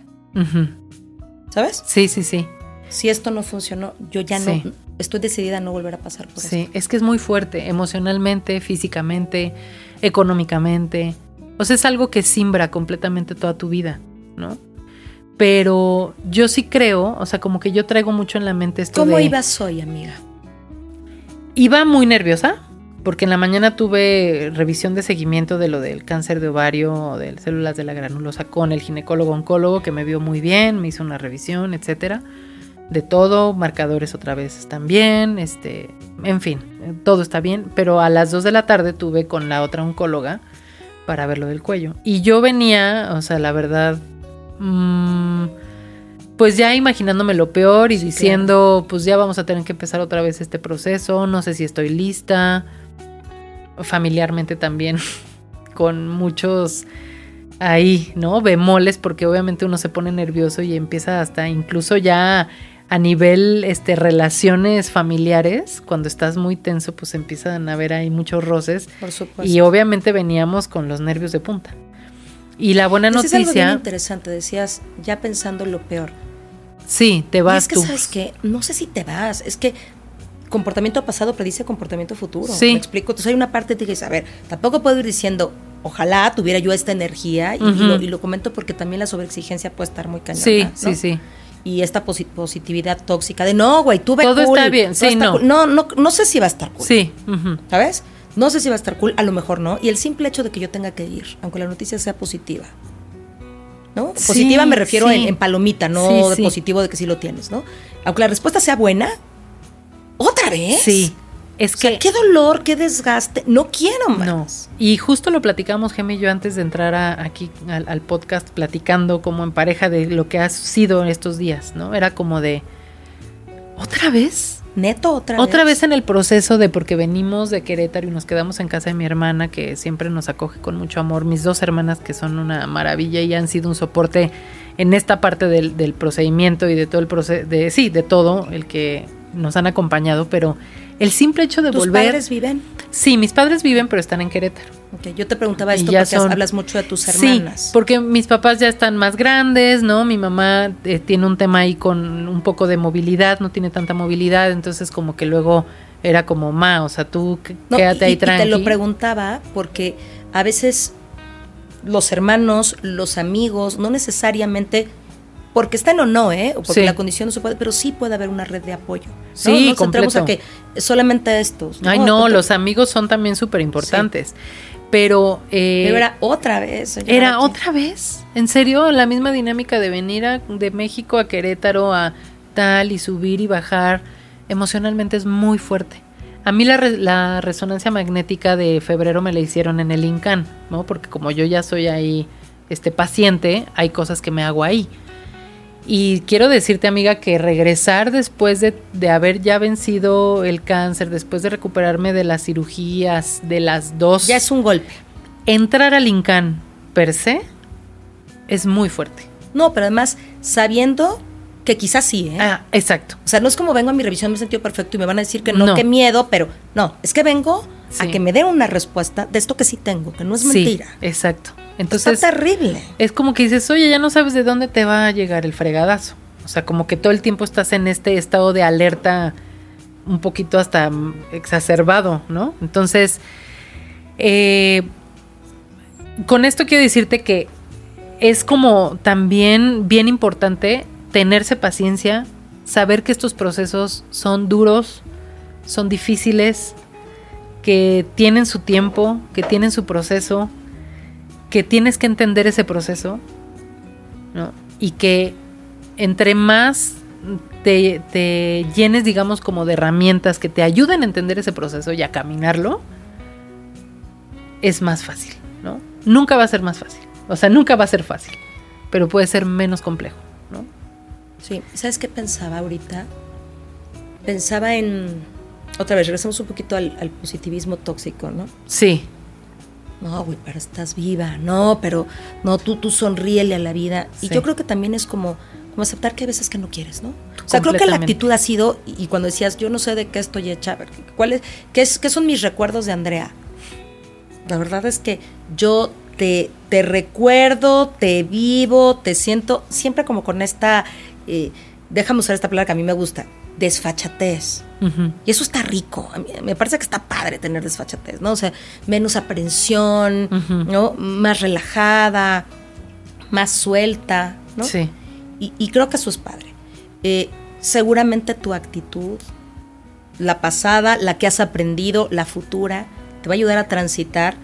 Speaker 1: ¿Sabes?
Speaker 2: Sí, sí, sí.
Speaker 1: Si esto no funcionó, yo ya
Speaker 2: Sí.
Speaker 1: no, estoy decidida a no volver a pasar por
Speaker 2: Sí, es que es muy fuerte, emocionalmente, físicamente, económicamente. O sea, es algo que simbra completamente toda tu vida, ¿no? Pero yo sí creo, o sea, como que yo traigo mucho en la mente
Speaker 1: eso.
Speaker 2: esto
Speaker 1: ¿Cómo
Speaker 2: de...
Speaker 1: ibas hoy, amiga?
Speaker 2: Iba muy nerviosa, porque en la mañana tuve revisión de seguimiento de lo del cáncer de ovario o de células de la granulosa con el ginecólogo oncólogo que me vio muy bien, me hizo una revisión, etcétera. De todo, marcadores otra vez también, este, en fin, todo está bien, pero a las 2 de la tarde tuve con la otra oncóloga para ver lo del cuello. Y yo venía, o sea, la verdad, mm, pues ya imaginándome lo peor y
Speaker 1: Sí,
Speaker 2: diciendo, pues ya vamos a tener que empezar otra vez este proceso, no sé si estoy lista, familiarmente también, con muchos ahí, ¿no? Bemoles, porque obviamente uno se pone nervioso y empieza hasta incluso ya a nivel este relaciones familiares, cuando estás muy tenso, pues empiezan a haber ahí muchos roces
Speaker 1: Por supuesto.
Speaker 2: y obviamente veníamos con los nervios de punta. Y la buena
Speaker 1: Decías algo bien
Speaker 2: noticia,
Speaker 1: interesante, decías, ya pensando lo peor.
Speaker 2: sí, te
Speaker 1: Y
Speaker 2: vas
Speaker 1: es que,
Speaker 2: tú.
Speaker 1: ¿sabes qué? No sé si te vas, es que comportamiento pasado predice comportamiento futuro.
Speaker 2: Sí.
Speaker 1: ¿Me explico? Entonces hay una parte que dices, a ver, tampoco puedo ir diciendo, ojalá tuviera yo esta energía, y, lo, y lo comento porque también la sobreexigencia puede estar muy cañona.
Speaker 2: Sí,
Speaker 1: ¿no?
Speaker 2: sí, sí.
Speaker 1: Y esta posi- positividad tóxica de, no, güey, tú ve
Speaker 2: Todo
Speaker 1: cool,
Speaker 2: está bien, sí, no.
Speaker 1: cool". no. No, no sé si va a estar cool.
Speaker 2: Sí.
Speaker 1: ¿Sabes? No sé si va a estar cool, a lo mejor no. Y el simple hecho de que yo tenga que ir, aunque la noticia sea positiva. ¿No?
Speaker 2: Sí,
Speaker 1: positiva me refiero
Speaker 2: sí.
Speaker 1: en, en palomita, no
Speaker 2: Sí,
Speaker 1: de positivo de que sí lo tienes, ¿no? Aunque la respuesta sea buena, ¿otra vez?
Speaker 2: Sí. Es
Speaker 1: O sea,
Speaker 2: que
Speaker 1: qué dolor, qué desgaste. No quiero más.
Speaker 2: No. Y justo lo platicamos, Geme y yo, antes de entrar a- aquí al, al podcast, platicando como en pareja de lo que ha sido estos días, ¿no? Era como de, ¿otra vez?
Speaker 1: Neto, otra,
Speaker 2: Otra vez en el proceso de porque venimos de Querétaro y nos quedamos en casa de mi hermana, que siempre nos acoge con mucho amor. Mis dos hermanas, que son una maravilla y han sido un soporte en esta parte del, del procedimiento y de todo el proceso, de, sí, de todo, el que nos han acompañado, pero el simple hecho de
Speaker 1: ¿Tus
Speaker 2: volver.
Speaker 1: padres viven?
Speaker 2: Sí, mis padres viven, pero están en Querétaro.
Speaker 1: Ok, yo te preguntaba
Speaker 2: Y
Speaker 1: esto porque
Speaker 2: son-
Speaker 1: hablas mucho de tus hermanas.
Speaker 2: Sí, porque mis papás ya están más grandes, ¿no? Mi mamá eh, tiene un tema ahí con un poco de movilidad, no tiene tanta movilidad, entonces como que luego era como, ma, o sea, tú
Speaker 1: No,
Speaker 2: quédate
Speaker 1: y-
Speaker 2: ahí
Speaker 1: y
Speaker 2: tranqui.
Speaker 1: te lo preguntaba porque a veces los hermanos, los amigos, no necesariamente porque están o no, ¿eh? O porque
Speaker 2: Sí.
Speaker 1: la condición no se puede, pero sí puede haber una red de apoyo. ¿no?
Speaker 2: Sí,
Speaker 1: no nos centramos a
Speaker 2: completo.
Speaker 1: que solamente estos.
Speaker 2: Ay, no,
Speaker 1: Porque-
Speaker 2: los amigos son también súper importantes. Pero, eh,
Speaker 1: Pero era otra vez.
Speaker 2: era
Speaker 1: aquí.
Speaker 2: otra vez. En serio, la misma dinámica de venir a- de México a Querétaro a tal y subir y bajar. Emocionalmente es muy fuerte. A mí la, re- la resonancia magnética de febrero me la hicieron en el INCAN, ¿no? Porque como yo ya soy ahí este paciente, hay cosas que me hago ahí. Y quiero decirte, amiga, que regresar después de, de haber ya vencido el cáncer, después de recuperarme de las cirugías, de las dos,
Speaker 1: Ya es un golpe.
Speaker 2: entrar al INCAN per se es muy fuerte.
Speaker 1: No, pero además sabiendo que quizás sí, ¿eh?
Speaker 2: Ah, exacto.
Speaker 1: O sea, no es como vengo a mi revisión, me he sentido perfecto y me van a decir que no,
Speaker 2: No.
Speaker 1: qué miedo, pero no, es que vengo a
Speaker 2: Sí.
Speaker 1: que me den una respuesta de esto que sí tengo, que no es
Speaker 2: Sí,
Speaker 1: mentira.
Speaker 2: exacto.
Speaker 1: Entonces, Está terrible.
Speaker 2: es como que dices, oye, ya no sabes de dónde te va a llegar el fregadazo. O sea, como que todo el tiempo estás en este estado de alerta un poquito hasta exacerbado, ¿no? Entonces, eh, con esto quiero decirte que es como también bien importante tenerse paciencia, saber que estos procesos son duros, son difíciles, que tienen su tiempo, que tienen su proceso, que tienes que entender ese proceso, ¿no? Y que entre más te, te llenes, digamos, como de herramientas que te ayuden a entender ese proceso y a caminarlo, es más fácil, ¿no? Nunca va a ser más fácil. O sea, nunca va a ser fácil, pero puede ser menos complejo.
Speaker 1: Sí, ¿sabes qué pensaba ahorita? Pensaba en. Otra vez, regresamos un poquito al, al positivismo tóxico, ¿no?
Speaker 2: Sí,
Speaker 1: No, güey, pero estás viva. No, pero no, tú, tú sonríele a la vida. Y yo creo que también es como, como aceptar que hay veces que no quieres, ¿no? O sea, creo que la actitud ha sido, y cuando decías, yo no sé de qué estoy hecha, ¿cuál es, qué, es, ¿qué son mis recuerdos de Andrea? La verdad es que yo te, te recuerdo, te vivo, te siento siempre como con esta, eh, déjame usar esta palabra que a mí me gusta, desfachatez.
Speaker 2: ujú,
Speaker 1: Y eso está rico. A mí me parece que está padre tener desfachatez, ¿no? O sea, menos aprensión. ¿no? Más relajada, más suelta, ¿no?
Speaker 2: sí,
Speaker 1: Y, y creo que eso es padre. Eh, seguramente tu actitud, la pasada, la que has aprendido, la futura, te va a ayudar a transitar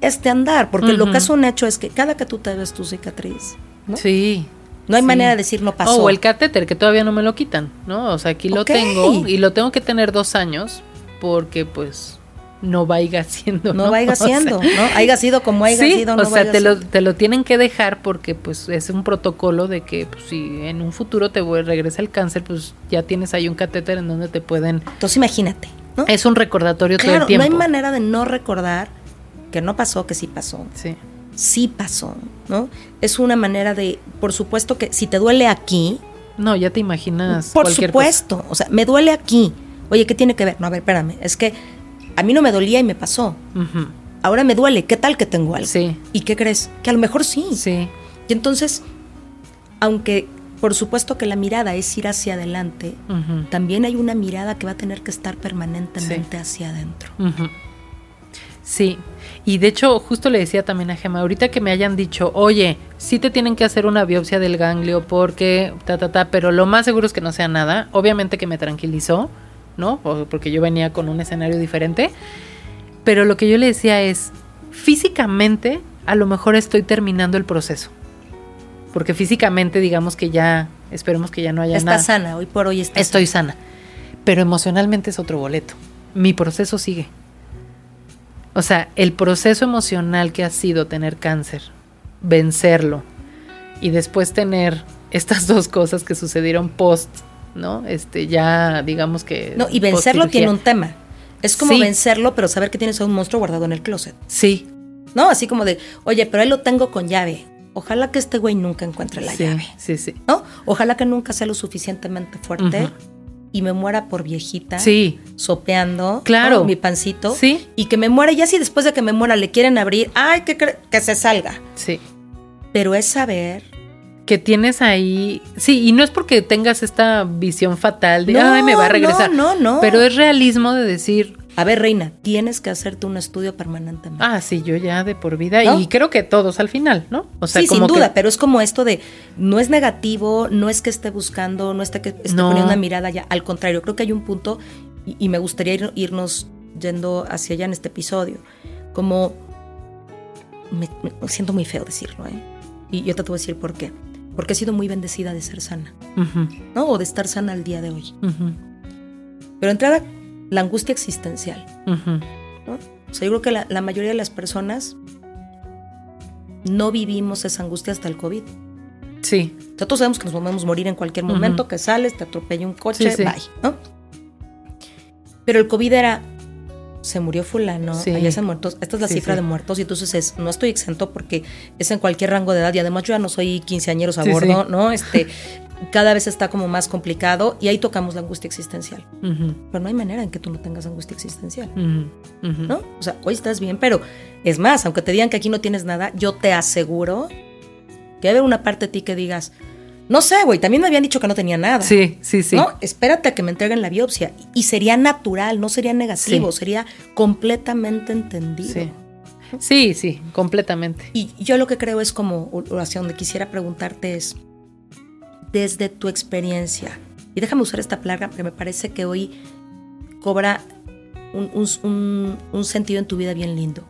Speaker 1: este andar. Porque lo que es un hecho es que cada que tú te ves tu cicatriz, ¿no?
Speaker 2: sí.
Speaker 1: No hay
Speaker 2: sí.
Speaker 1: manera de decir no pasó.
Speaker 2: O el catéter, que todavía no me lo quitan, ¿no? O sea, aquí lo tengo y lo tengo que tener dos años porque pues no vaya siendo.
Speaker 1: no vaya
Speaker 2: O sea,
Speaker 1: siendo, ¿no? Haya sido como haya
Speaker 2: sí,
Speaker 1: sido, no
Speaker 2: o sea,
Speaker 1: vaya
Speaker 2: te lo, te lo tienen que dejar porque pues es un protocolo de que pues, si en un futuro te regresa el cáncer, pues ya tienes ahí un catéter en donde te pueden...
Speaker 1: Entonces imagínate, ¿no?
Speaker 2: Es un recordatorio todo el tiempo.
Speaker 1: no hay manera de no recordar que no pasó, que sí pasó.
Speaker 2: Sí,
Speaker 1: Sí pasó, ¿no? Es una manera de, por supuesto que si te duele aquí,
Speaker 2: no, ya te imaginas
Speaker 1: por
Speaker 2: cualquier cosa.
Speaker 1: supuesto, o sea, me duele aquí. Oye, ¿qué tiene que ver? No, a ver, espérame, es que a mí no me dolía y me pasó. Ahora me duele, ¿qué tal que tengo algo?
Speaker 2: Sí,
Speaker 1: ¿Y qué crees? Que a lo mejor sí.
Speaker 2: sí,
Speaker 1: Y entonces, aunque por supuesto que la mirada es ir hacia adelante, también hay una mirada que va a tener que estar permanentemente hacia adentro.
Speaker 2: Sí, y de hecho justo le decía también a Gemma, ahorita que me hayan dicho, oye, sí te tienen que hacer una biopsia del ganglio porque ta, ta, ta, pero lo más seguro es que no sea nada, obviamente que me tranquilizó, ¿no? Porque yo venía con un escenario diferente, pero lo que yo le decía es, físicamente a lo mejor estoy terminando el proceso, porque físicamente digamos que ya, esperemos que ya no haya
Speaker 1: Está
Speaker 2: nada.
Speaker 1: sana, hoy por hoy está
Speaker 2: Estoy sana. Pero emocionalmente es otro boleto. Mi proceso sigue. O sea, el proceso emocional que ha sido tener cáncer, vencerlo y después tener estas dos cosas que sucedieron post, ¿no? Este, ya digamos que.
Speaker 1: No, y vencerlo tiene un tema. Es como
Speaker 2: Sí.
Speaker 1: vencerlo, pero saber que tienes a un monstruo guardado en el closet.
Speaker 2: Sí,
Speaker 1: ¿No? Así como de, oye, pero ahí lo tengo con llave. Ojalá que este güey nunca encuentre la
Speaker 2: sí,
Speaker 1: llave.
Speaker 2: sí, sí.
Speaker 1: ¿No? Ojalá que nunca sea lo suficientemente fuerte
Speaker 2: Ujú.
Speaker 1: Y me muera por viejita.
Speaker 2: Sí,
Speaker 1: Sopeando.
Speaker 2: Claro.
Speaker 1: Mi pancito.
Speaker 2: Sí.
Speaker 1: Y que me muera. Ya si después de que me muera le quieren abrir, ay, que, que se salga.
Speaker 2: sí.
Speaker 1: Pero es saber.
Speaker 2: Que tienes ahí. Sí, y no es porque tengas esta visión fatal de,
Speaker 1: No,
Speaker 2: ay, me va a regresar.
Speaker 1: No, no, no.
Speaker 2: Pero es realismo de decir,
Speaker 1: A ver, reina, tienes que hacerte un estudio permanentemente.
Speaker 2: Ah, sí, yo ya de por vida.
Speaker 1: ¿No?
Speaker 2: Y creo que todos al final, ¿no? O sea,
Speaker 1: sí, sin duda,
Speaker 2: que-
Speaker 1: pero es como esto de no es negativo, no es que esté buscando, no es que esté
Speaker 2: No.
Speaker 1: poniendo una mirada ya. Al contrario, creo que hay un punto, y, y me gustaría ir- irnos yendo hacia allá en este episodio, como me, me siento muy feo decirlo, ¿eh? Y yo te voy a decir por qué. Porque he sido muy bendecida de ser sana, ¿no? O de estar sana al día de hoy. Pero entrada la angustia existencial. O sea, yo creo que la, la mayoría de las personas no vivimos esa angustia hasta el COVID.
Speaker 2: Sí,
Speaker 1: O sea, todos sabemos que nos podemos morir en cualquier momento, que sales, te atropella un coche,
Speaker 2: Sí, sí.
Speaker 1: bye, ¿no? Pero el COVID era, se murió fulano,
Speaker 2: Sí.
Speaker 1: allá se han muerto, esta es la cifra de muertos y entonces es, no estoy exento porque es en cualquier rango de edad y además yo ya no soy quinceañeros a bordo. ¿no? Este, cada vez está como más complicado y ahí tocamos la angustia existencial. Pero no hay manera en que tú no tengas angustia existencial. ¿no? O sea, hoy estás bien, pero es más, aunque te digan que aquí no tienes nada, yo te aseguro que haber una parte de ti que digas, no sé, güey, también me habían dicho que no tenía nada.
Speaker 2: Sí, sí, sí.
Speaker 1: ¿No? Espérate a que me entreguen la biopsia. Y sería natural, no sería negativo,
Speaker 2: Sí.
Speaker 1: sería completamente entendido.
Speaker 2: Sí. Sí, sí, completamente.
Speaker 1: Y yo lo que creo es como, o hacia donde quisiera preguntarte es, desde tu experiencia, y déjame usar esta plaga porque me parece que hoy cobra un, un- un- un sentido en tu vida bien lindo.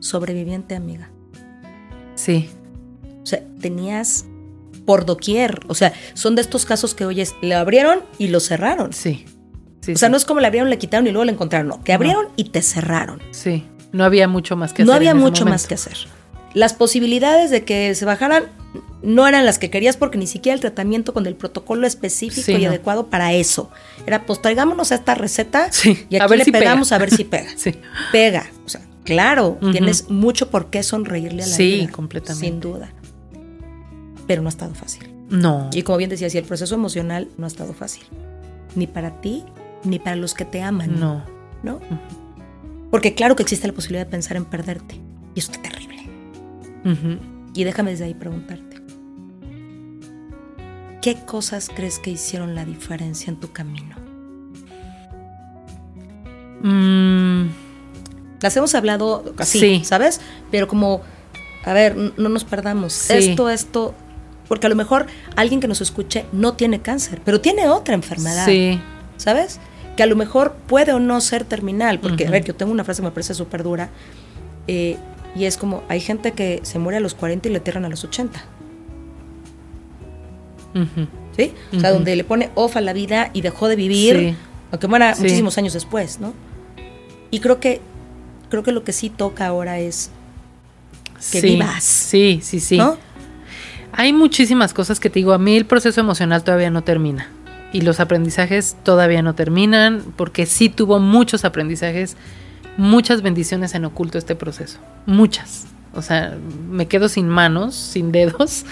Speaker 1: Sobreviviente, amiga.
Speaker 2: Sí,
Speaker 1: O sea, tenías por doquier. O sea, son de estos casos que oyes, le abrieron y lo cerraron.
Speaker 2: sí. sí
Speaker 1: o sea,
Speaker 2: sí.
Speaker 1: no es como le abrieron, le quitaron y luego le encontraron. No, te abrieron y te cerraron.
Speaker 2: Sí, no había mucho más que hacer.
Speaker 1: no había
Speaker 2: en ese
Speaker 1: mucho más que hacer. Las posibilidades de que se bajaran no eran las que querías porque ni siquiera el tratamiento con el protocolo específico
Speaker 2: Sí,
Speaker 1: y
Speaker 2: no.
Speaker 1: adecuado para eso. Era, pues traigámonos a esta receta
Speaker 2: Sí,
Speaker 1: y
Speaker 2: a
Speaker 1: aquí
Speaker 2: ver
Speaker 1: le
Speaker 2: si pega.
Speaker 1: pegamos a ver si pega.
Speaker 2: Sí,
Speaker 1: Pega. O sea, claro, tienes mucho por qué sonreírle a la
Speaker 2: Sí,
Speaker 1: vida.
Speaker 2: completamente.
Speaker 1: Sin duda. Pero no ha estado fácil.
Speaker 2: no.
Speaker 1: Y como bien decías, y el proceso emocional no ha estado fácil. Ni para ti, ni para los que te aman.
Speaker 2: No.
Speaker 1: ¿No? Porque claro que existe la posibilidad de pensar en perderte. Y eso está terrible. Y déjame desde ahí preguntarte. ¿Qué cosas crees que hicieron la diferencia en tu camino?
Speaker 2: Mm,
Speaker 1: Las hemos hablado así,
Speaker 2: Sí.
Speaker 1: ¿sabes? Pero como, a ver, no nos perdamos.
Speaker 2: Sí.
Speaker 1: Esto, esto, porque a lo mejor alguien que nos escuche no tiene cáncer, pero tiene otra enfermedad.
Speaker 2: sí,
Speaker 1: ¿sabes? Que a lo mejor puede o no ser terminal, porque, a ver, yo tengo una frase que me parece súper dura, eh, y es como, hay gente que se muere a los 40 y le entierran a los 80,
Speaker 2: ujú.
Speaker 1: ¿sí? O sea, donde le pone off a la vida y dejó de vivir,
Speaker 2: Sí.
Speaker 1: aunque muera
Speaker 2: Sí.
Speaker 1: muchísimos años después, ¿no? Y creo que, creo que lo que sí toca ahora es, Que
Speaker 2: Sí,
Speaker 1: vivas.
Speaker 2: Sí, sí, sí.
Speaker 1: ¿no?
Speaker 2: Hay muchísimas cosas que te digo, a mí el proceso emocional todavía no termina. Y los aprendizajes todavía no terminan, porque sí tuvo muchos aprendizajes, muchas bendiciones en oculto este proceso. Muchas. O sea, me quedo sin manos, sin dedos,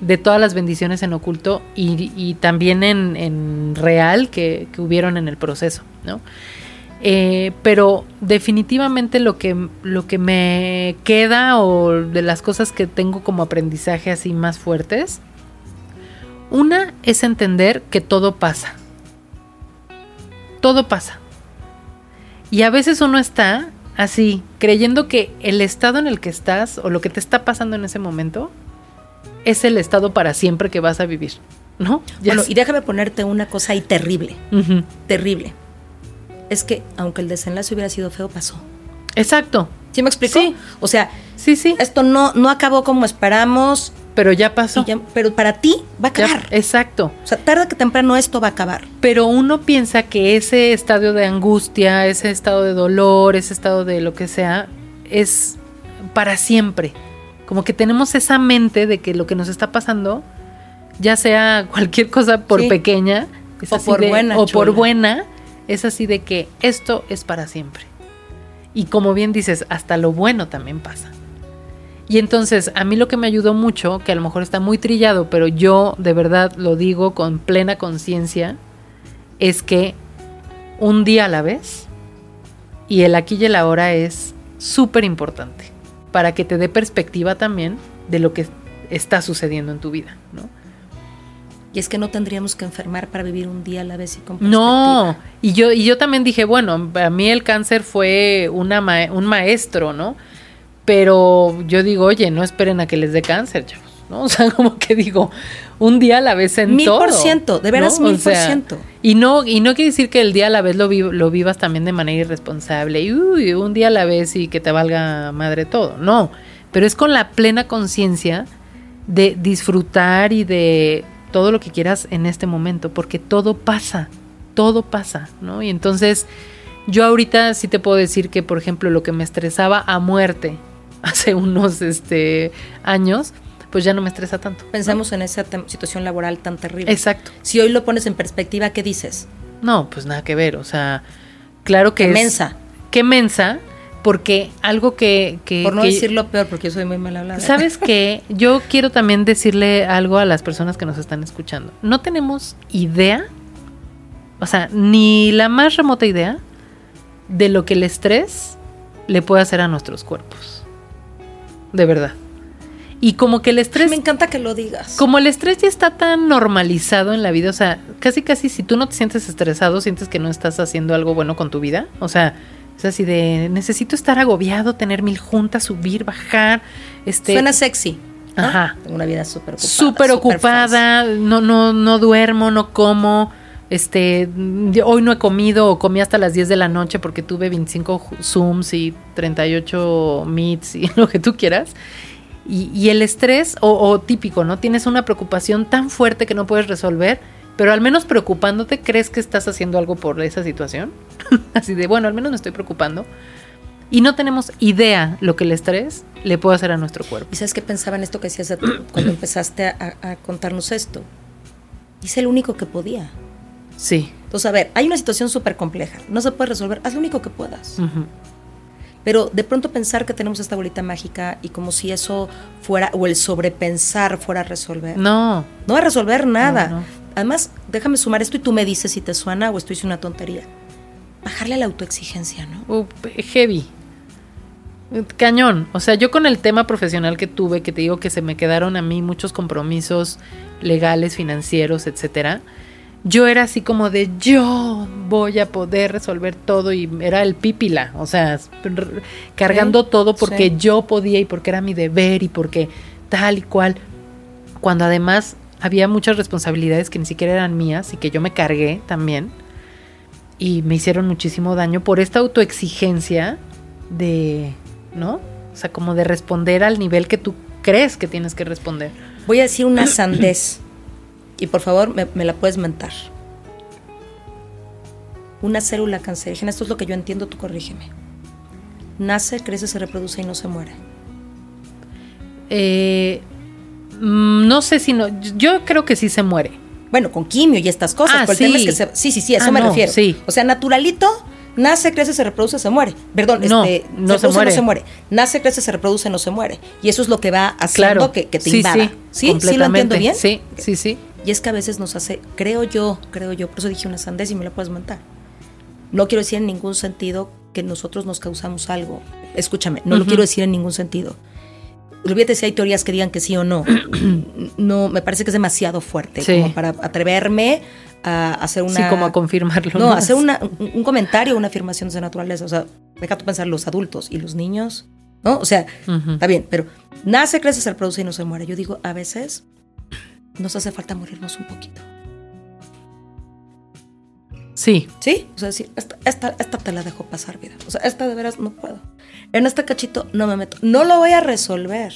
Speaker 2: de todas las bendiciones en oculto y, también en, en real que, que hubieron en el proceso, ¿no? Eh, pero definitivamente lo que, lo que me queda o de las cosas que tengo como aprendizaje así más fuertes, una es entender que todo pasa. Todo pasa. Y a veces uno está así, creyendo que el estado en el que estás o lo que te está pasando en ese momento es el estado para siempre que vas a vivir, ¿no? Ya
Speaker 1: Bueno, y déjame ponerte una cosa ahí terrible, terrible. Es que aunque el desenlace hubiera sido feo, pasó.
Speaker 2: Exacto.
Speaker 1: ¿Sí me explico?
Speaker 2: Sí.
Speaker 1: O sea,
Speaker 2: Sí, sí.
Speaker 1: esto no, no acabó como esperamos,
Speaker 2: Pero ya pasó.
Speaker 1: ya- pero para ti va a
Speaker 2: Ya-
Speaker 1: acabar.
Speaker 2: exacto.
Speaker 1: O sea, tarde que temprano esto va a acabar.
Speaker 2: Pero uno piensa que ese estado de angustia, ese estado de dolor, ese estado de lo que sea, es para siempre. Como que tenemos esa mente de que lo que nos está pasando, ya sea cualquier cosa por
Speaker 1: Sí.
Speaker 2: pequeña,
Speaker 1: O por
Speaker 2: de-
Speaker 1: buena,
Speaker 2: o por buena, es así de que esto es para siempre. Y como bien dices, hasta lo bueno también pasa. Y entonces, a mí lo que me ayudó mucho, que a lo mejor está muy trillado, pero yo de verdad lo digo con plena conciencia, es que un día a la vez y el aquí y el ahora es súper importante para que te dé perspectiva también de lo que está sucediendo en tu vida, ¿no?
Speaker 1: Y es que no tendríamos que enfermar para vivir un día a la vez y con
Speaker 2: No, y yo, y yo también dije, bueno, a mí el cáncer fue una ma- un maestro, ¿no? Pero yo digo, oye, no esperen a que les dé cáncer, chavos, ¿no? O sea, como que digo, un día a la vez en
Speaker 1: Mil
Speaker 2: todo.
Speaker 1: por ciento, de veras
Speaker 2: ¿no? O
Speaker 1: mil por ciento.
Speaker 2: Y no, y no quiere decir que el día a la vez lo, lo vivas también de manera irresponsable. Y uy, un día a la vez y que te valga madre todo. No. Pero es con la plena conciencia de disfrutar y de todo lo que quieras en este momento. Porque todo pasa. Todo pasa, ¿no? Y entonces. Yo ahorita sí te puedo decir que, por ejemplo, lo que me estresaba a muerte hace unos este, años, pues ya no me estresa tanto.
Speaker 1: Pensamos en esa situación laboral tan terrible.
Speaker 2: Exacto.
Speaker 1: Si hoy lo pones en perspectiva, ¿qué dices?
Speaker 2: No, pues nada que ver. O sea, claro que
Speaker 1: qué
Speaker 2: es.
Speaker 1: mensa.
Speaker 2: Qué mensa, porque algo que. que
Speaker 1: Por no
Speaker 2: que-
Speaker 1: decirlo peor, porque yo soy muy mal hablada.
Speaker 2: ¿Sabes qué? Yo quiero también decirle algo a las personas que nos están escuchando. No tenemos idea, o sea, ni la más remota idea de lo que el estrés le puede hacer a nuestros cuerpos. De verdad. Y como que el estrés
Speaker 1: Me encanta que lo digas.
Speaker 2: como el estrés ya está tan normalizado en la vida, o sea, casi casi si tú no te sientes estresado, sientes que no estás haciendo algo bueno con tu vida. O sea, es así de necesito estar agobiado, tener mil juntas, subir, bajar, este
Speaker 1: Suena sexy. ¿no?
Speaker 2: Ajá.
Speaker 1: Tengo una vida súper ocupada.
Speaker 2: súper ocupada, no, no, no duermo, no como. Este, hoy no he comido o comí hasta las 10 de la noche porque tuve 25 ju- Zooms y 38 Meets y lo que tú quieras. Y, y el estrés, o, típico, ¿no? Tienes una preocupación tan fuerte que no puedes resolver, pero al menos preocupándote, ¿crees que estás haciendo algo por esa situación? Así de, bueno, al menos me estoy preocupando. Y no tenemos idea lo que el estrés le puede hacer a nuestro cuerpo.
Speaker 1: ¿Y sabes qué pensaba en esto que decías de- cuando empezaste a, a contarnos esto? Hice el único que podía.
Speaker 2: Sí.
Speaker 1: Entonces, a ver, hay una situación súper compleja. No se puede resolver. Haz lo único que puedas. Pero de pronto pensar que tenemos esta bolita mágica y como si eso fuera, o el sobrepensar fuera a resolver.
Speaker 2: No,
Speaker 1: No va a resolver nada.
Speaker 2: No, no.
Speaker 1: Además, déjame sumar esto y tú me dices si te suena o estoy diciendo una tontería. Bajarle a la autoexigencia, ¿no?
Speaker 2: Uh, heavy. Cañón. O sea, yo con el tema profesional que tuve, que te digo que se me quedaron a mí muchos compromisos legales, financieros, etcétera. Yo era así como de yo voy a poder resolver todo y era el pípila, o sea, cargando
Speaker 1: Sí,
Speaker 2: todo porque
Speaker 1: sí.
Speaker 2: yo podía y porque era mi deber y porque tal y cual. Cuando además había muchas responsabilidades que ni siquiera eran mías y que yo me cargué también y me hicieron muchísimo daño por esta autoexigencia de, ¿no? O sea, como de responder al nivel que tú crees que tienes que responder.
Speaker 1: Voy a decir una sandez. Y por favor, me, me la puedes mentar. Una célula cancerígena, esto es lo que yo entiendo, tú corrígeme. Nace, crece, se reproduce y no se muere.
Speaker 2: Eh, mm, no sé si no, yo creo que sí se muere.
Speaker 1: Bueno, con quimio y estas cosas.
Speaker 2: Ah,
Speaker 1: pero el tema es
Speaker 2: sí.
Speaker 1: que se- sí, sí, sí, a eso
Speaker 2: Ah,
Speaker 1: me
Speaker 2: no,
Speaker 1: refiero.
Speaker 2: sí.
Speaker 1: O sea, naturalito, nace, crece, se reproduce, se muere. Perdón,
Speaker 2: No,
Speaker 1: este,
Speaker 2: no se
Speaker 1: reproduce,
Speaker 2: muere.
Speaker 1: no se muere. Nace, crece, se reproduce, no se muere. Y eso es lo que va haciendo
Speaker 2: Claro.
Speaker 1: que, que te
Speaker 2: sí,
Speaker 1: invada.
Speaker 2: Sí,
Speaker 1: ¿Sí? ¿Sí lo entiendo bien?
Speaker 2: Sí, sí, sí.
Speaker 1: Y es que a veces nos hace, creo yo, creo yo, por eso dije una sandez y me la puedes montar. No quiero decir en ningún sentido que nosotros nos causamos algo. Escúchame, no lo quiero decir en ningún sentido. Olvídate si hay teorías que digan que sí o no. no, me parece que es demasiado fuerte
Speaker 2: Sí.
Speaker 1: como para atreverme a hacer una.
Speaker 2: Sí, como a confirmarlo.
Speaker 1: No, hacer una- un, comentario, una afirmación de esa naturaleza. O sea, deja tú pensar los adultos y los niños, ¿no? O sea. Está bien, pero nace, crece, se reproduce y no se muere. Yo digo, a veces nos hace falta morirnos un poquito.
Speaker 2: Sí,
Speaker 1: ¿Sí? O sea, decir, esta, esta, esta te la dejo pasar, vida. O sea, esta de veras no puedo. En este cachito no me meto. No lo voy a resolver.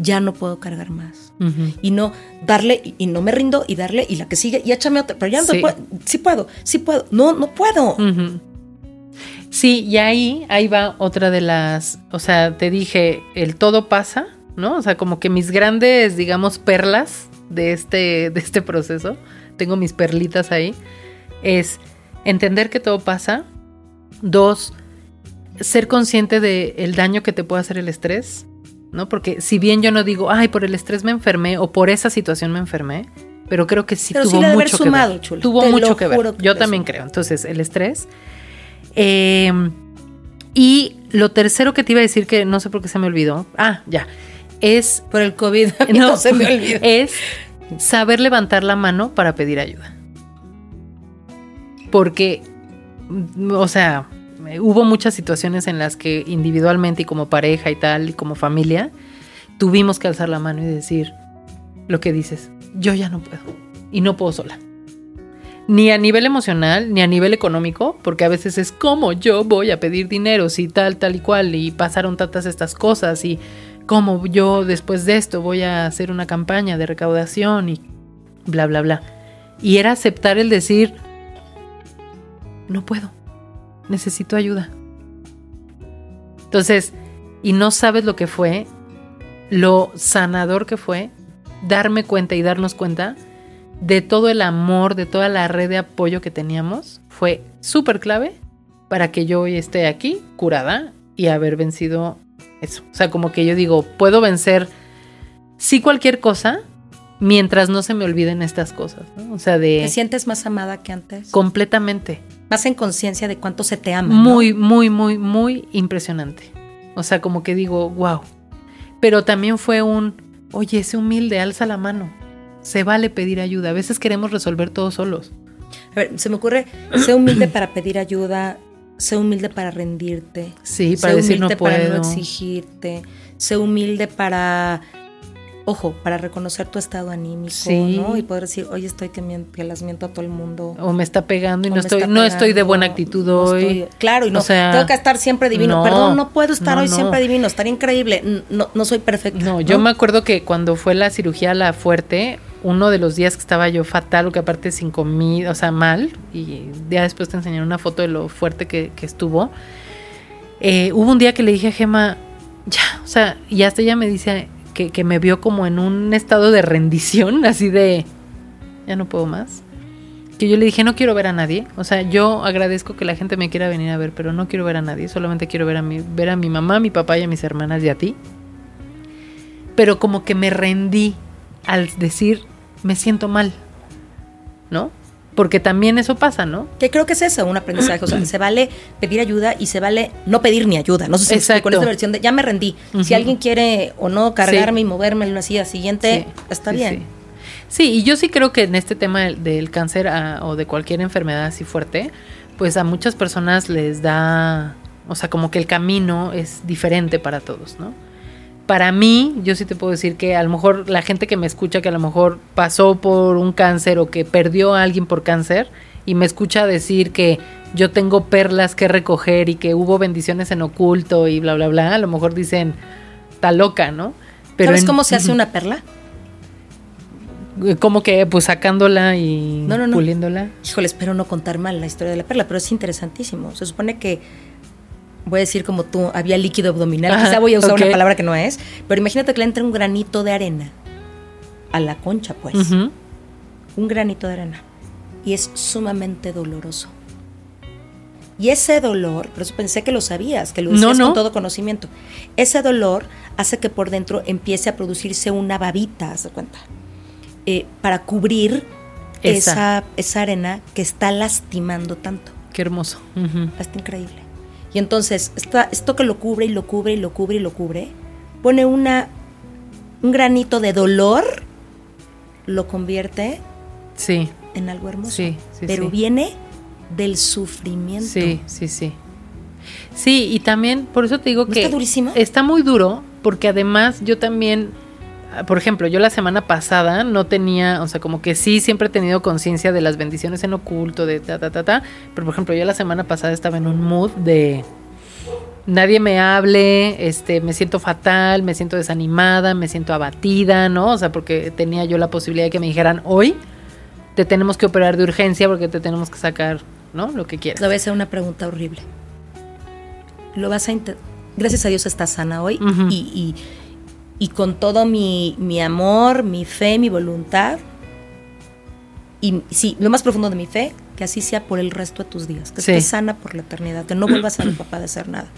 Speaker 1: Ya no puedo cargar más. Y no darle, y, y no me rindo, y darle, y la que sigue, y échame otra. Pero ya no
Speaker 2: Sí.
Speaker 1: puedo. Sí puedo, sí puedo. No, no puedo.
Speaker 2: Sí, y ahí, ahí va otra de las, o sea, te dije, el todo pasa, ¿no? O sea, como que mis grandes, digamos, perlas de este, de este proceso, tengo mis perlitas ahí, es entender que todo pasa. Dos, ser consciente del daño que te puede hacer el estrés, ¿no? Porque si bien yo no digo, ay, por el estrés me enfermé o por esa situación me enfermé, pero creo que sí
Speaker 1: Pero
Speaker 2: tuvo
Speaker 1: de haber
Speaker 2: mucho que
Speaker 1: sumado,
Speaker 2: ver.
Speaker 1: chula.
Speaker 2: Tuvo
Speaker 1: Te
Speaker 2: mucho que ver.
Speaker 1: que
Speaker 2: Yo también creo. Entonces, el estrés. Eh, y lo tercero que te iba a decir que no sé por qué se me olvidó. Ah, ya. Es.
Speaker 1: Por el COVID. a mí no, se me olvidó.
Speaker 2: Es saber levantar la mano para pedir ayuda. Porque, o sea, hubo muchas situaciones en las que individualmente y como pareja y tal, y como familia, tuvimos que alzar la mano y decir lo que dices, yo ya no puedo y no puedo sola. ni a nivel emocional, ni a nivel económico, porque a veces es como yo voy a pedir dinero, si tal, tal y cual, y pasaron tantas estas cosas, y cómo yo después de esto voy a hacer una campaña de recaudación y bla, bla, bla. Y era aceptar el decir, no puedo, necesito ayuda. Entonces, y no sabes lo que fue, lo sanador que fue, darme cuenta y darnos cuenta de todo el amor, de toda la red de apoyo que teníamos, fue súper clave para que yo hoy esté aquí curada y haber vencido eso. O sea, como que yo digo, puedo vencer sí cualquier cosa mientras no se me olviden estas cosas. ¿no? O sea, de...
Speaker 1: ¿Te sientes más amada que antes?
Speaker 2: Completamente.
Speaker 1: Más en conciencia de cuánto se te ama.
Speaker 2: Muy, ¿no? muy, muy, muy impresionante. O sea, como que digo, wow. Pero también fue un, oye, ese humilde, alza la mano se vale pedir ayuda. A veces queremos resolver todo solos.
Speaker 1: A ver, se me ocurre, sé humilde para pedir ayuda, sé humilde para rendirte.
Speaker 2: Sí, para
Speaker 1: sé
Speaker 2: decir
Speaker 1: humilde
Speaker 2: no puedo.
Speaker 1: para no exigirte, sé humilde para, ojo, para reconocer tu estado anímico,
Speaker 2: Sí.
Speaker 1: ¿no? Y poder decir, oye, estoy que, las miento a todo el mundo.
Speaker 2: O me está pegando y no estoy, no estoy de buena actitud
Speaker 1: no
Speaker 2: hoy.
Speaker 1: estoy- claro, y no,
Speaker 2: O sea,
Speaker 1: tengo que estar siempre divino.
Speaker 2: no,
Speaker 1: Perdón, no puedo estar hoy siempre divino, estaría increíble. No, no soy perfecta.
Speaker 2: No, yo me acuerdo que cuando fue la cirugía a la fuerte, uno de los días que estaba yo fatal, o que aparte sin comida, o sea, mal, y ya después te enseñaré una foto de lo fuerte que, estuvo. eh, hubo un día que le dije a Gema, ya, o sea, y hasta ella me dice que, que me vio como en un estado de rendición, así de, ya no puedo más. Que yo le dije, no quiero ver a nadie. O sea, yo agradezco que la gente me quiera venir a ver, pero no quiero ver a nadie. Solamente quiero ver a mi, ver a mi mamá, a mi papá y a mis hermanas y a ti pero como que me rendí al decir, me siento mal, ¿no? Porque también eso pasa, ¿no?
Speaker 1: Que creo que es eso, un aprendizaje. O sea, se vale pedir ayuda y se vale no pedir ni ayuda. No sé si con esta versión de ya me rendí. Si alguien quiere o no cargarme y moverme en una silla siguiente,
Speaker 2: Sí,
Speaker 1: está
Speaker 2: sí,
Speaker 1: bien.
Speaker 2: Sí. Y yo sí creo que en este tema del, del cáncer ah, o de cualquier enfermedad así fuerte, pues a muchas personas les da, o sea, como que el camino es diferente para todos, ¿no? Para mí, yo sí te puedo decir que a lo mejor la gente que me escucha, que a lo mejor pasó por un cáncer o que perdió a alguien por cáncer y me escucha decir que yo tengo perlas que recoger y que hubo bendiciones en oculto y bla, bla, bla, a lo mejor dicen, está loca, ¿no?
Speaker 1: ¿Sabes
Speaker 2: en-
Speaker 1: cómo se hace una perla?
Speaker 2: Como que pues sacándola y
Speaker 1: No, no, no.
Speaker 2: puliéndola.
Speaker 1: Híjole, espero no contar mal la historia de la perla, pero es interesantísimo. Se supone que, voy a decir como tú, había líquido abdominal.
Speaker 2: Ajá,
Speaker 1: Quizá voy a usar una palabra que no es, pero imagínate que le entra un granito de arena a la concha, pues. Un granito de arena. Y es sumamente doloroso. Y ese dolor, por eso pensé que lo sabías, que lo
Speaker 2: No, no.
Speaker 1: con todo conocimiento. Ese dolor hace que por dentro empiece a producirse una babita, haz de cuenta, eh, para cubrir
Speaker 2: Esa.
Speaker 1: esa. Esa, arena que está lastimando tanto.
Speaker 2: Qué hermoso. Ujú.
Speaker 1: Está increíble. Y entonces, esta- esto que lo cubre y lo cubre y lo cubre y lo cubre, pone una, un granito de dolor, lo convierte
Speaker 2: Sí,
Speaker 1: en algo hermoso.
Speaker 2: Sí, sí,
Speaker 1: pero viene del sufrimiento.
Speaker 2: sí, sí, sí. Sí, y también, por eso te digo
Speaker 1: ¿No
Speaker 2: que...
Speaker 1: está durísimo?
Speaker 2: Está muy duro, porque además yo también, por ejemplo, yo la semana pasada no tenía, o sea, como que sí, siempre he tenido conciencia de las bendiciones en oculto, de ta, ta, ta, ta, pero por ejemplo, yo la semana pasada estaba en un mood de... Nadie me hable, este, me siento fatal, me siento desanimada, me siento abatida, ¿no? O sea, porque tenía yo la posibilidad de que me dijeran, hoy te tenemos que operar de urgencia porque te tenemos que sacar, ¿no? Lo que quieras.
Speaker 1: Le voy a hacer una pregunta horrible. Lo vas a Gracias a Dios estás sana hoy y- y con todo mi, mi amor, mi fe, mi voluntad. Y sí, lo más profundo de mi fe, que así sea por el resto de tus días, que
Speaker 2: Sí.
Speaker 1: estés sana por la eternidad, que no vuelvas a ser papá de hacer nada.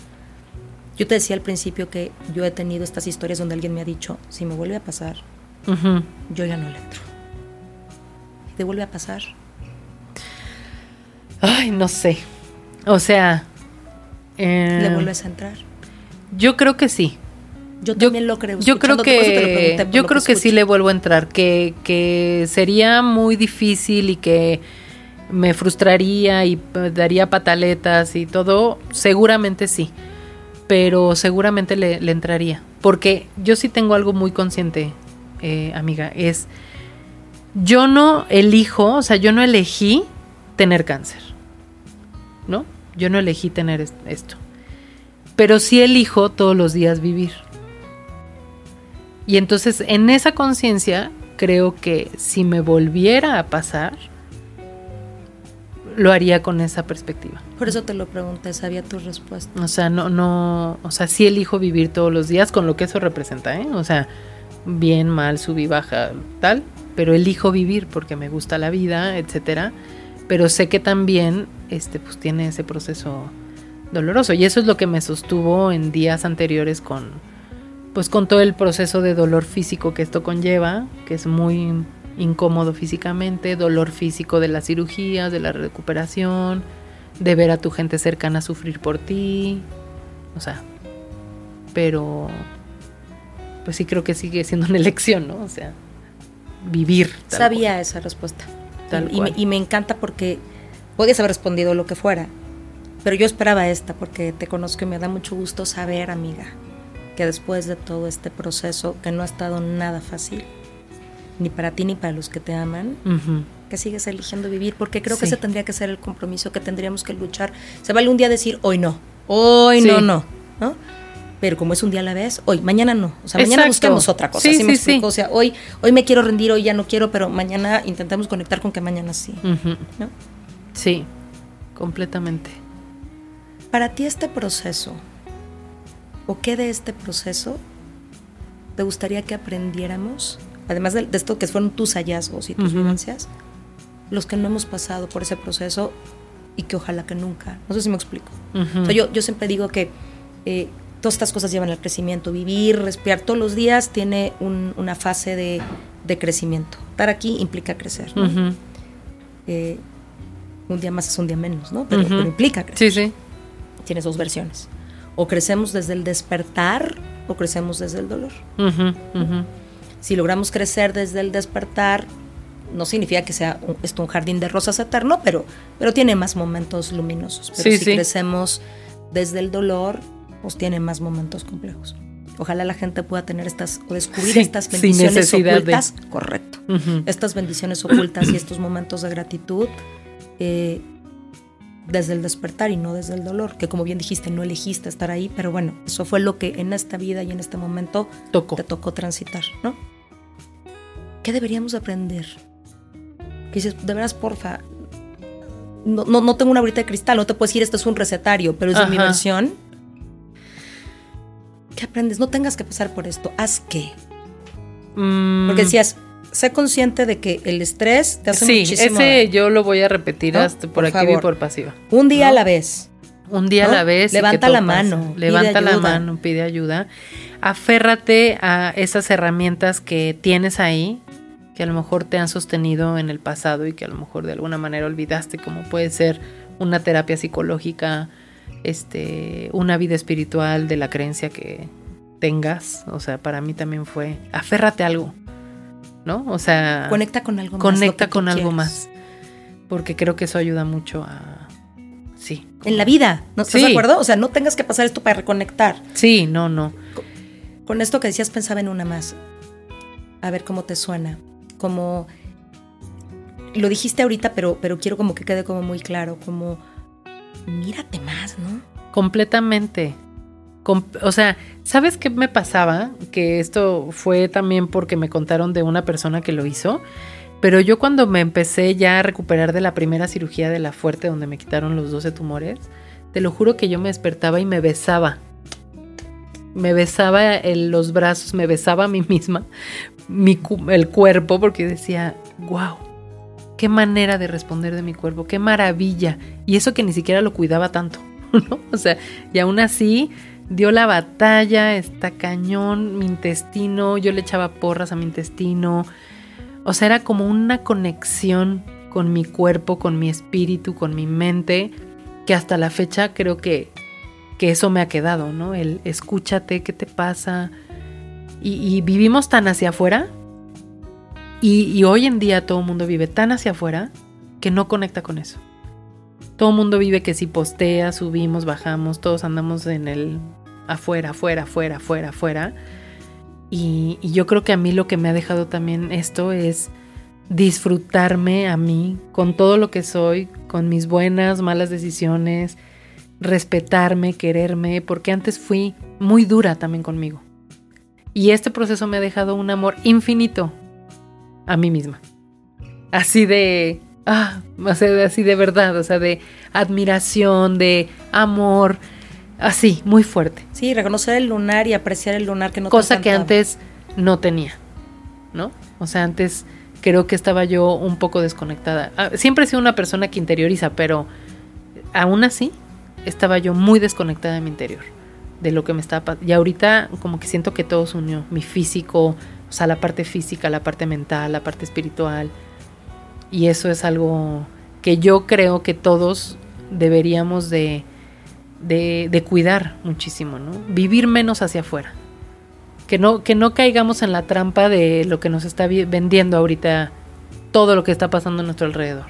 Speaker 1: Yo te decía al principio que yo he tenido estas historias donde alguien me ha dicho, si me vuelve a pasar, yo ya no le entro. Y te vuelve a pasar.
Speaker 2: Ay, no sé. O sea... eh,
Speaker 1: Le vuelves a entrar.
Speaker 2: Yo creo que sí.
Speaker 1: Yo también lo creo.
Speaker 2: Yo creo
Speaker 1: te lo
Speaker 2: que, yo creo que sí le vuelvo a entrar, que, que sería muy difícil y que me frustraría y daría pataletas y todo, seguramente sí, pero seguramente le, le entraría, porque yo sí tengo algo muy consciente, eh, amiga, es yo no elijo, o sea, yo no elegí tener cáncer, ¿no? Yo no elegí tener esto. Pero sí elijo todos los días vivir. Y entonces en esa conciencia creo que si me volviera a pasar, lo haría con esa perspectiva.
Speaker 1: Por eso te lo pregunté, sabía tu respuesta.
Speaker 2: O sea, no, no, o sea, sí elijo vivir todos los días con lo que eso representa, ¿eh? O sea, bien, mal, subí, baja, tal, pero elijo vivir porque me gusta la vida, etcétera. Pero sé que también, este, pues tiene ese proceso doloroso y eso es lo que me sostuvo en días anteriores con, pues con todo el proceso de dolor físico que esto conlleva, que es muy incómodo físicamente, dolor físico de las cirugías, de la recuperación, de ver a tu gente cercana sufrir por ti, o sea, pero pues sí creo que sigue siendo una elección, ¿no? O sea, vivir.
Speaker 1: Sabía esa respuesta. y, me, y me encanta porque podías haber respondido lo que fuera, pero yo esperaba esta porque te conozco y me da mucho gusto saber, amiga, que después de todo este proceso, que no ha estado nada fácil, ni para ti ni para los que te aman, que sigues eligiendo vivir, porque creo que ese tendría que ser el compromiso que tendríamos que luchar. Se vale un día decir, hoy no, hoy no, no, ¿no? Pero como es un día a la vez, hoy, mañana no. O sea, mañana busquemos otra cosa. Sí, me O sea, hoy, hoy me quiero rendir, hoy ya no quiero, pero mañana intentemos conectar con que mañana sí. ¿no?
Speaker 2: Sí, completamente.
Speaker 1: Para ti este proceso, o qué de este proceso, te gustaría que aprendiéramos además de, esto que fueron tus hallazgos y tus vivencias, los que no hemos pasado por ese proceso y que ojalá que nunca. No sé si me explico. o sea, yo, yo siempre digo que eh, todas estas cosas llevan al crecimiento. Vivir, respirar todos los días tiene una fase de, crecimiento. Estar aquí implica crecer. Eh, un día más es un día menos, ¿no? Pero, implica crecer.
Speaker 2: Sí, sí.
Speaker 1: Tienes dos versiones. O crecemos desde el despertar o crecemos desde el dolor. Si logramos crecer desde el despertar, no significa que sea un, esto un jardín de rosas eterno, pero, pero tiene más momentos luminosos. Pero si crecemos desde el dolor, pues tiene más momentos complejos. Ojalá la gente pueda tener estas o descubrir estas bendiciones ocultas. Correcto. Estas bendiciones ocultas y estos momentos de gratitud eh, desde el despertar y no desde el dolor, que como bien dijiste, no elegiste estar ahí, pero bueno, eso fue lo que en esta vida y en este momento te tocó transitar, ¿no? ¿Qué deberíamos aprender? Que dices, de veras, porfa, no, no, tengo una varita de cristal, no te puedes decir, esto es un recetario, pero es de mi versión. ¿Qué aprendes? No tengas que pasar por esto, haz qué. Mm. Porque decías, sé consciente de que el estrés te hace sí, muchísimo.
Speaker 2: Sí, ese yo lo voy a repetir hasta por, aquí y por pasiva.
Speaker 1: Un día a la vez.
Speaker 2: Un día a la vez.
Speaker 1: Levanta la mano.
Speaker 2: Levanta la mano, pide ayuda. Aférrate a esas herramientas que tienes ahí, que a lo mejor te han sostenido en el pasado y que a lo mejor de alguna manera olvidaste, como puede ser una terapia psicológica, este, una vida espiritual de la creencia que tengas. O sea, para mí también fue, aférrate a algo. ¿No? O sea,
Speaker 1: conecta con algo
Speaker 2: más. Conecta con algo más. Porque creo que eso ayuda mucho a. Sí.
Speaker 1: En la vida, ¿no estás de acuerdo? O sea, no tengas que pasar esto para reconectar.
Speaker 2: Sí, no, no.
Speaker 1: Con, esto que decías, pensaba en una más. A ver cómo te suena. Como. Lo dijiste ahorita, pero, pero quiero como que quede como muy claro. Como. Mírate más, ¿no?
Speaker 2: Completamente o sea, ¿sabes qué me pasaba? Que esto fue también porque me contaron de una persona que lo hizo. Pero yo cuando me empecé ya a recuperar de la primera cirugía de la fuerte donde me quitaron los 12 tumores, te lo juro que yo me despertaba y me besaba. Me besaba en los brazos, me besaba a mí misma, mi, el cuerpo, porque decía, wow, qué manera de responder de mi cuerpo, qué maravilla. Y eso que ni siquiera lo cuidaba tanto. O sea, y aún así dio la batalla, está cañón, mi intestino, yo le echaba porras a mi intestino. O sea, era como una conexión con mi cuerpo, con mi espíritu, con mi mente, que hasta la fecha creo que, que eso me ha quedado, ¿no? El escúchate, ¿qué te pasa? Y, vivimos tan hacia afuera, y, y hoy en día todo el mundo vive tan hacia afuera que no conecta con eso. Todo el mundo vive que si postea, subimos, bajamos, todos andamos en el afuera, afuera, afuera, afuera, afuera. Y, yo creo que a mí lo que me ha dejado también esto es disfrutarme a mí con todo lo que soy, con mis buenas, malas decisiones, respetarme, quererme, porque antes fui muy dura también conmigo. Y este proceso me ha dejado un amor infinito a mí misma. Así de, ah, así de verdad, o sea, de admiración, de amor, así, muy fuerte.
Speaker 1: Sí, reconocer el lunar y apreciar el lunar que no
Speaker 2: Cosa que antes no tenía, ¿no? O sea, antes creo que estaba yo un poco desconectada. Ah, siempre he sido una persona que interioriza, pero aún así estaba yo muy desconectada de mi interior, de lo que me estaba pasando. Y ahorita como que siento que todo se unió, mi físico, o sea, la parte física, la parte mental, la parte espiritual. Y eso es algo que yo creo que todos deberíamos de, de, de cuidar muchísimo, ¿no? Vivir menos hacia afuera que no, que no caigamos en la trampa de lo que nos está vendiendo ahorita todo lo que está pasando a nuestro alrededor.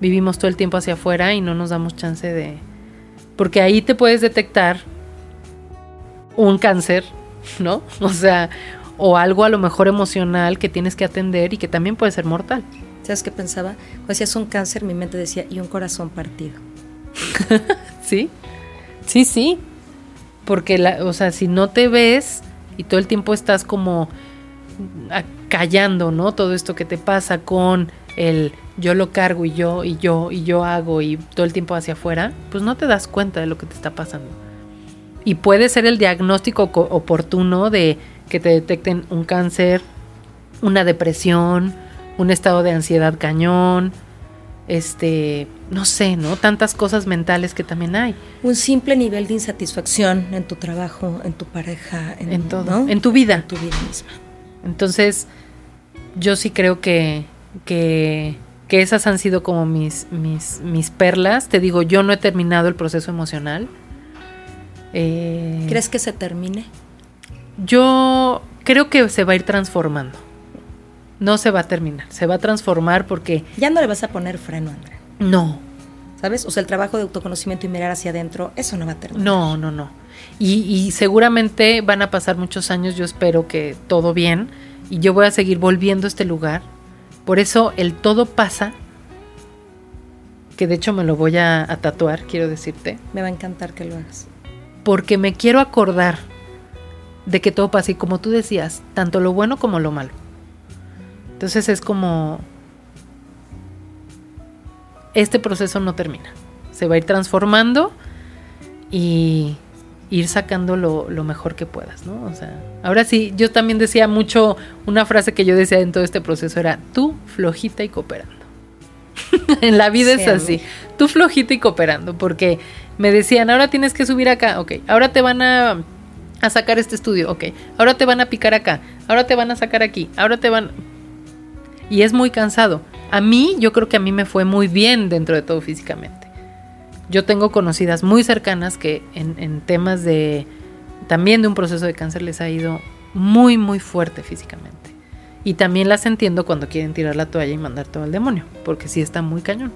Speaker 2: Vivimos todo el tiempo hacia afuera y no nos damos chance de... Porque ahí te puedes detectar un cáncer, ¿no? O sea, o algo a lo mejor emocional que tienes que atender y que también puede ser mortal.
Speaker 1: ¿Sabes qué pensaba? Cuando decías un cáncer, mi mente decía, y un corazón partido.
Speaker 2: sí, sí, sí. Porque, la, o sea, si no te ves, y todo el tiempo estás como callando, ¿no? Todo esto que te pasa con el yo lo cargo y yo y yo y yo hago y todo el tiempo hacia afuera, pues no te das cuenta de lo que te está pasando. Y puede ser el diagnóstico oportuno de que te detecten un cáncer, una depresión, un estado de ansiedad cañón, este, no sé, ¿no? Tantas cosas mentales que también hay.
Speaker 1: Un simple nivel de insatisfacción en tu trabajo, en tu pareja,
Speaker 2: en, todo, en tu vida.
Speaker 1: En tu vida misma.
Speaker 2: Entonces, yo sí creo que, que, que esas han sido como mis, mis, mis, perlas. Te digo, yo no he terminado el proceso emocional.
Speaker 1: Eh, ¿Crees que se termine?
Speaker 2: Yo creo que se va a ir transformando no se va a terminar, se va a transformar porque...
Speaker 1: Ya no le vas a poner freno, Andrea.
Speaker 2: No.
Speaker 1: ¿Sabes? O sea, el trabajo de autoconocimiento y mirar hacia adentro, eso no va a terminar.
Speaker 2: No, no, no. Y, y seguramente van a pasar muchos años, yo espero que todo bien, y yo voy a seguir volviendo a este lugar. Por eso el todo pasa, que de hecho me lo voy a, a tatuar, quiero decirte.
Speaker 1: Me va a encantar que lo hagas.
Speaker 2: Porque me quiero acordar de que todo pasa y como tú decías, tanto lo bueno como lo malo. Entonces es como, este proceso no termina, se va a ir transformando y ir sacando lo, mejor que puedas, ¿no? O sea, ahora sí, yo también decía mucho, una frase que yo decía en todo este proceso era, tú flojita y cooperando. en la vida es así, tú flojita y cooperando, porque me decían, ahora tienes que subir acá, ok, ahora te van a, a sacar este estudio, ok, ahora te van a picar acá, ahora te van a sacar aquí, ahora te van, y es muy cansado. A mí, yo creo que a mí me fue muy bien dentro de todo físicamente. Yo tengo conocidas muy cercanas que en, temas de también de un proceso de cáncer les ha ido muy, muy fuerte físicamente. Y también las entiendo cuando quieren tirar la toalla y mandar todo al demonio, porque sí está muy cañón.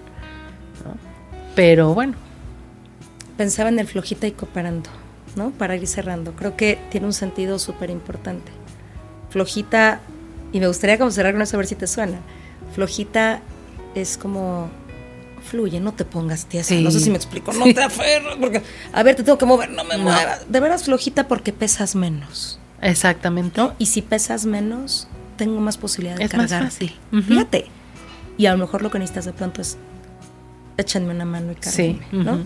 Speaker 2: Pero bueno.
Speaker 1: Pensaba en el flojita y cooperando, ¿no? Para ir cerrando. Creo que tiene un sentido súper importante. Flojita y me gustaría como cerrar con eso a ver si te suena. Flojita es como fluye, no te pongas tiesa. No sé si me explico, no te aferras porque a ver, te tengo que mover, no me muevas. De veras flojita porque pesas menos.
Speaker 2: Exactamente.
Speaker 1: ¿no? Y si pesas menos, tengo más posibilidad de
Speaker 2: es
Speaker 1: cargar.
Speaker 2: Más fácil.
Speaker 1: Fíjate. Y a lo mejor lo que necesitas de pronto es échenme una mano y cargarme, ¿no?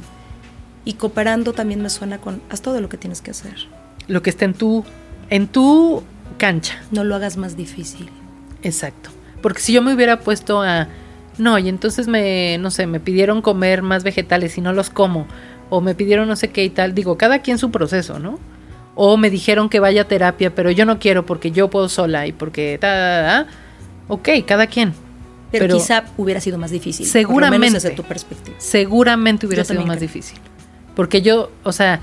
Speaker 1: Y cooperando también me suena con haz todo lo que tienes que hacer.
Speaker 2: Lo que esté en tu en tu cancha.
Speaker 1: No lo hagas más difícil.
Speaker 2: Exacto. Porque si yo me hubiera puesto a, no, y entonces me, no sé, me pidieron comer más vegetales y no los como, o me pidieron no sé qué y tal, digo, cada quien su proceso, ¿no? O me dijeron que vaya a terapia, pero yo no quiero porque yo puedo sola y porque, ta, ok, cada quien.
Speaker 1: Pero, quizá hubiera sido más difícil.
Speaker 2: Seguramente.
Speaker 1: desde tu perspectiva.
Speaker 2: Seguramente hubiera sido más difícil. Porque yo, o sea,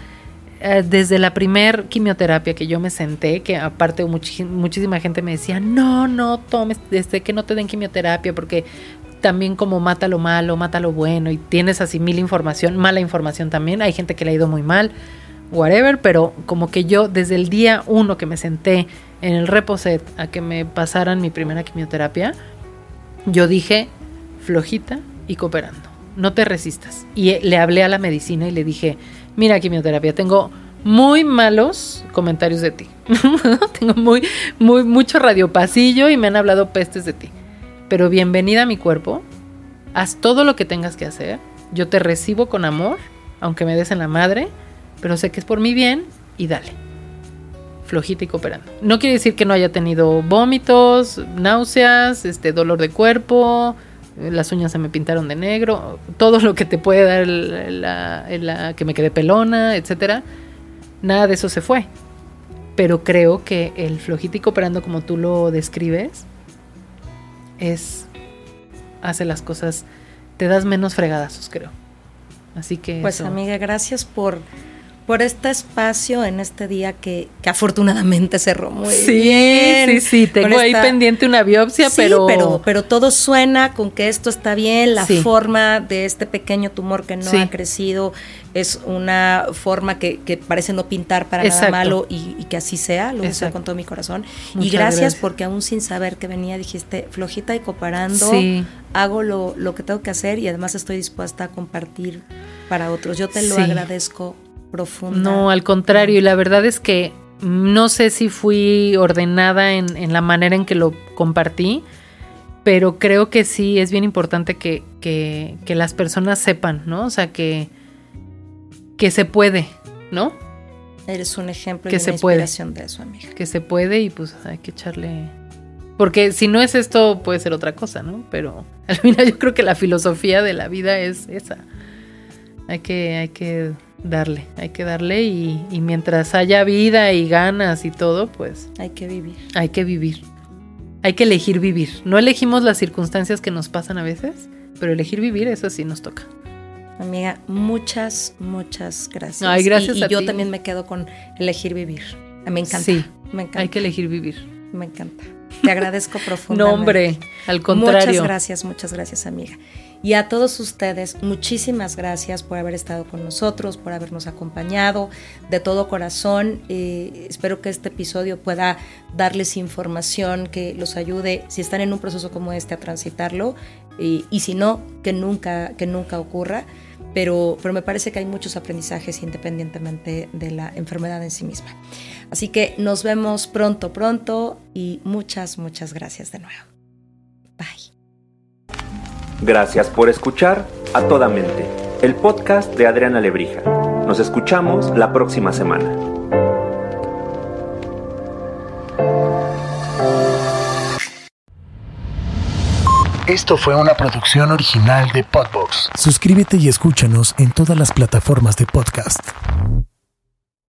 Speaker 2: eh, desde la primer quimioterapia que yo me senté, que aparte muchísima gente me decía, no, no tomes, desde que no te den quimioterapia, porque también como mata lo malo, mata lo bueno, y tienes así mil información, mala información también, hay gente que le ha ido muy mal, whatever, pero como que yo desde el día uno que me senté en el reposet a que me pasaran mi primera quimioterapia, yo dije, flojita y cooperando, no te resistas. Y eh, le hablé a la medicina y le dije, mira quimioterapia, tengo muy malos comentarios de ti. tengo muy, muy, mucho radiopasillo y me han hablado pestes de ti. Pero bienvenida a mi cuerpo, haz todo lo que tengas que hacer, yo te recibo con amor, aunque me des en la madre, pero sé que es por mi bien y dale. Flojita y cooperando. No quiere decir que no haya tenido vómitos, náuseas, este dolor de cuerpo, las uñas se me pintaron de negro, todo lo que te puede dar la, que me quedé pelona, etcétera. Nada de eso se fue. Pero creo que el flojito y cooperando como tú lo describes es hace las cosas te das menos fregadazos, creo. Así que
Speaker 1: Pues amiga, gracias por por este espacio en este día que, que afortunadamente cerró muy
Speaker 2: sí,
Speaker 1: bien.
Speaker 2: Sí, sí, tengo ahí pendiente una biopsia,
Speaker 1: sí,
Speaker 2: pero...
Speaker 1: pero... pero todo suena con que esto está bien, la forma de este pequeño tumor que no ha crecido es una forma que, que parece no pintar para nada malo y, que así sea, lo deseo con todo mi corazón. y gracias, porque aún sin saber que venía dijiste, flojita y cooperando, hago lo, lo que tengo que hacer y además estoy dispuesta a compartir para otros. Yo te lo agradezco
Speaker 2: no, al contrario, y la verdad es que no sé si fui ordenada en, la manera en que lo compartí, pero creo que sí es bien importante que, que, las personas sepan, ¿no? O sea, que, que se puede, ¿no?
Speaker 1: Eres un ejemplo que y una se inspiración de eso, amiga.
Speaker 2: Que se puede y pues hay que echarle... Porque si no es esto, puede ser otra cosa, ¿no? Pero al final yo creo que la filosofía de la vida es esa. Hay que, hay que darle, hay que darle y, mientras haya vida y ganas y todo, pues...
Speaker 1: Hay que vivir.
Speaker 2: Hay que vivir. Hay que elegir vivir. No elegimos las circunstancias que nos pasan a veces, pero elegir vivir, eso sí nos toca.
Speaker 1: Amiga, muchas, muchas gracias.
Speaker 2: Ay, gracias
Speaker 1: y, y yo también me quedo con elegir vivir. Me encanta.
Speaker 2: Sí,
Speaker 1: me encanta.
Speaker 2: Hay que elegir vivir.
Speaker 1: Me encanta. Te agradezco profundamente.
Speaker 2: No, hombre, al contrario.
Speaker 1: Muchas gracias, muchas gracias, amiga. Y a todos ustedes, muchísimas gracias por haber estado con nosotros, por habernos acompañado de todo corazón. Eh, espero que este episodio pueda darles información que los ayude, si están en un proceso como este, a transitarlo. y si no, que nunca, que nunca ocurra. Pero, pero me parece que hay muchos aprendizajes independientemente de la enfermedad en sí misma. Así que nos vemos pronto, pronto y muchas, muchas gracias de nuevo. Bye.
Speaker 3: Gracias por escuchar A Toda Mente, el podcast de Adriana Lebrija. Nos escuchamos la próxima semana.
Speaker 4: Esto fue una producción original de Podbox. Suscríbete y escúchanos en todas las plataformas de podcast.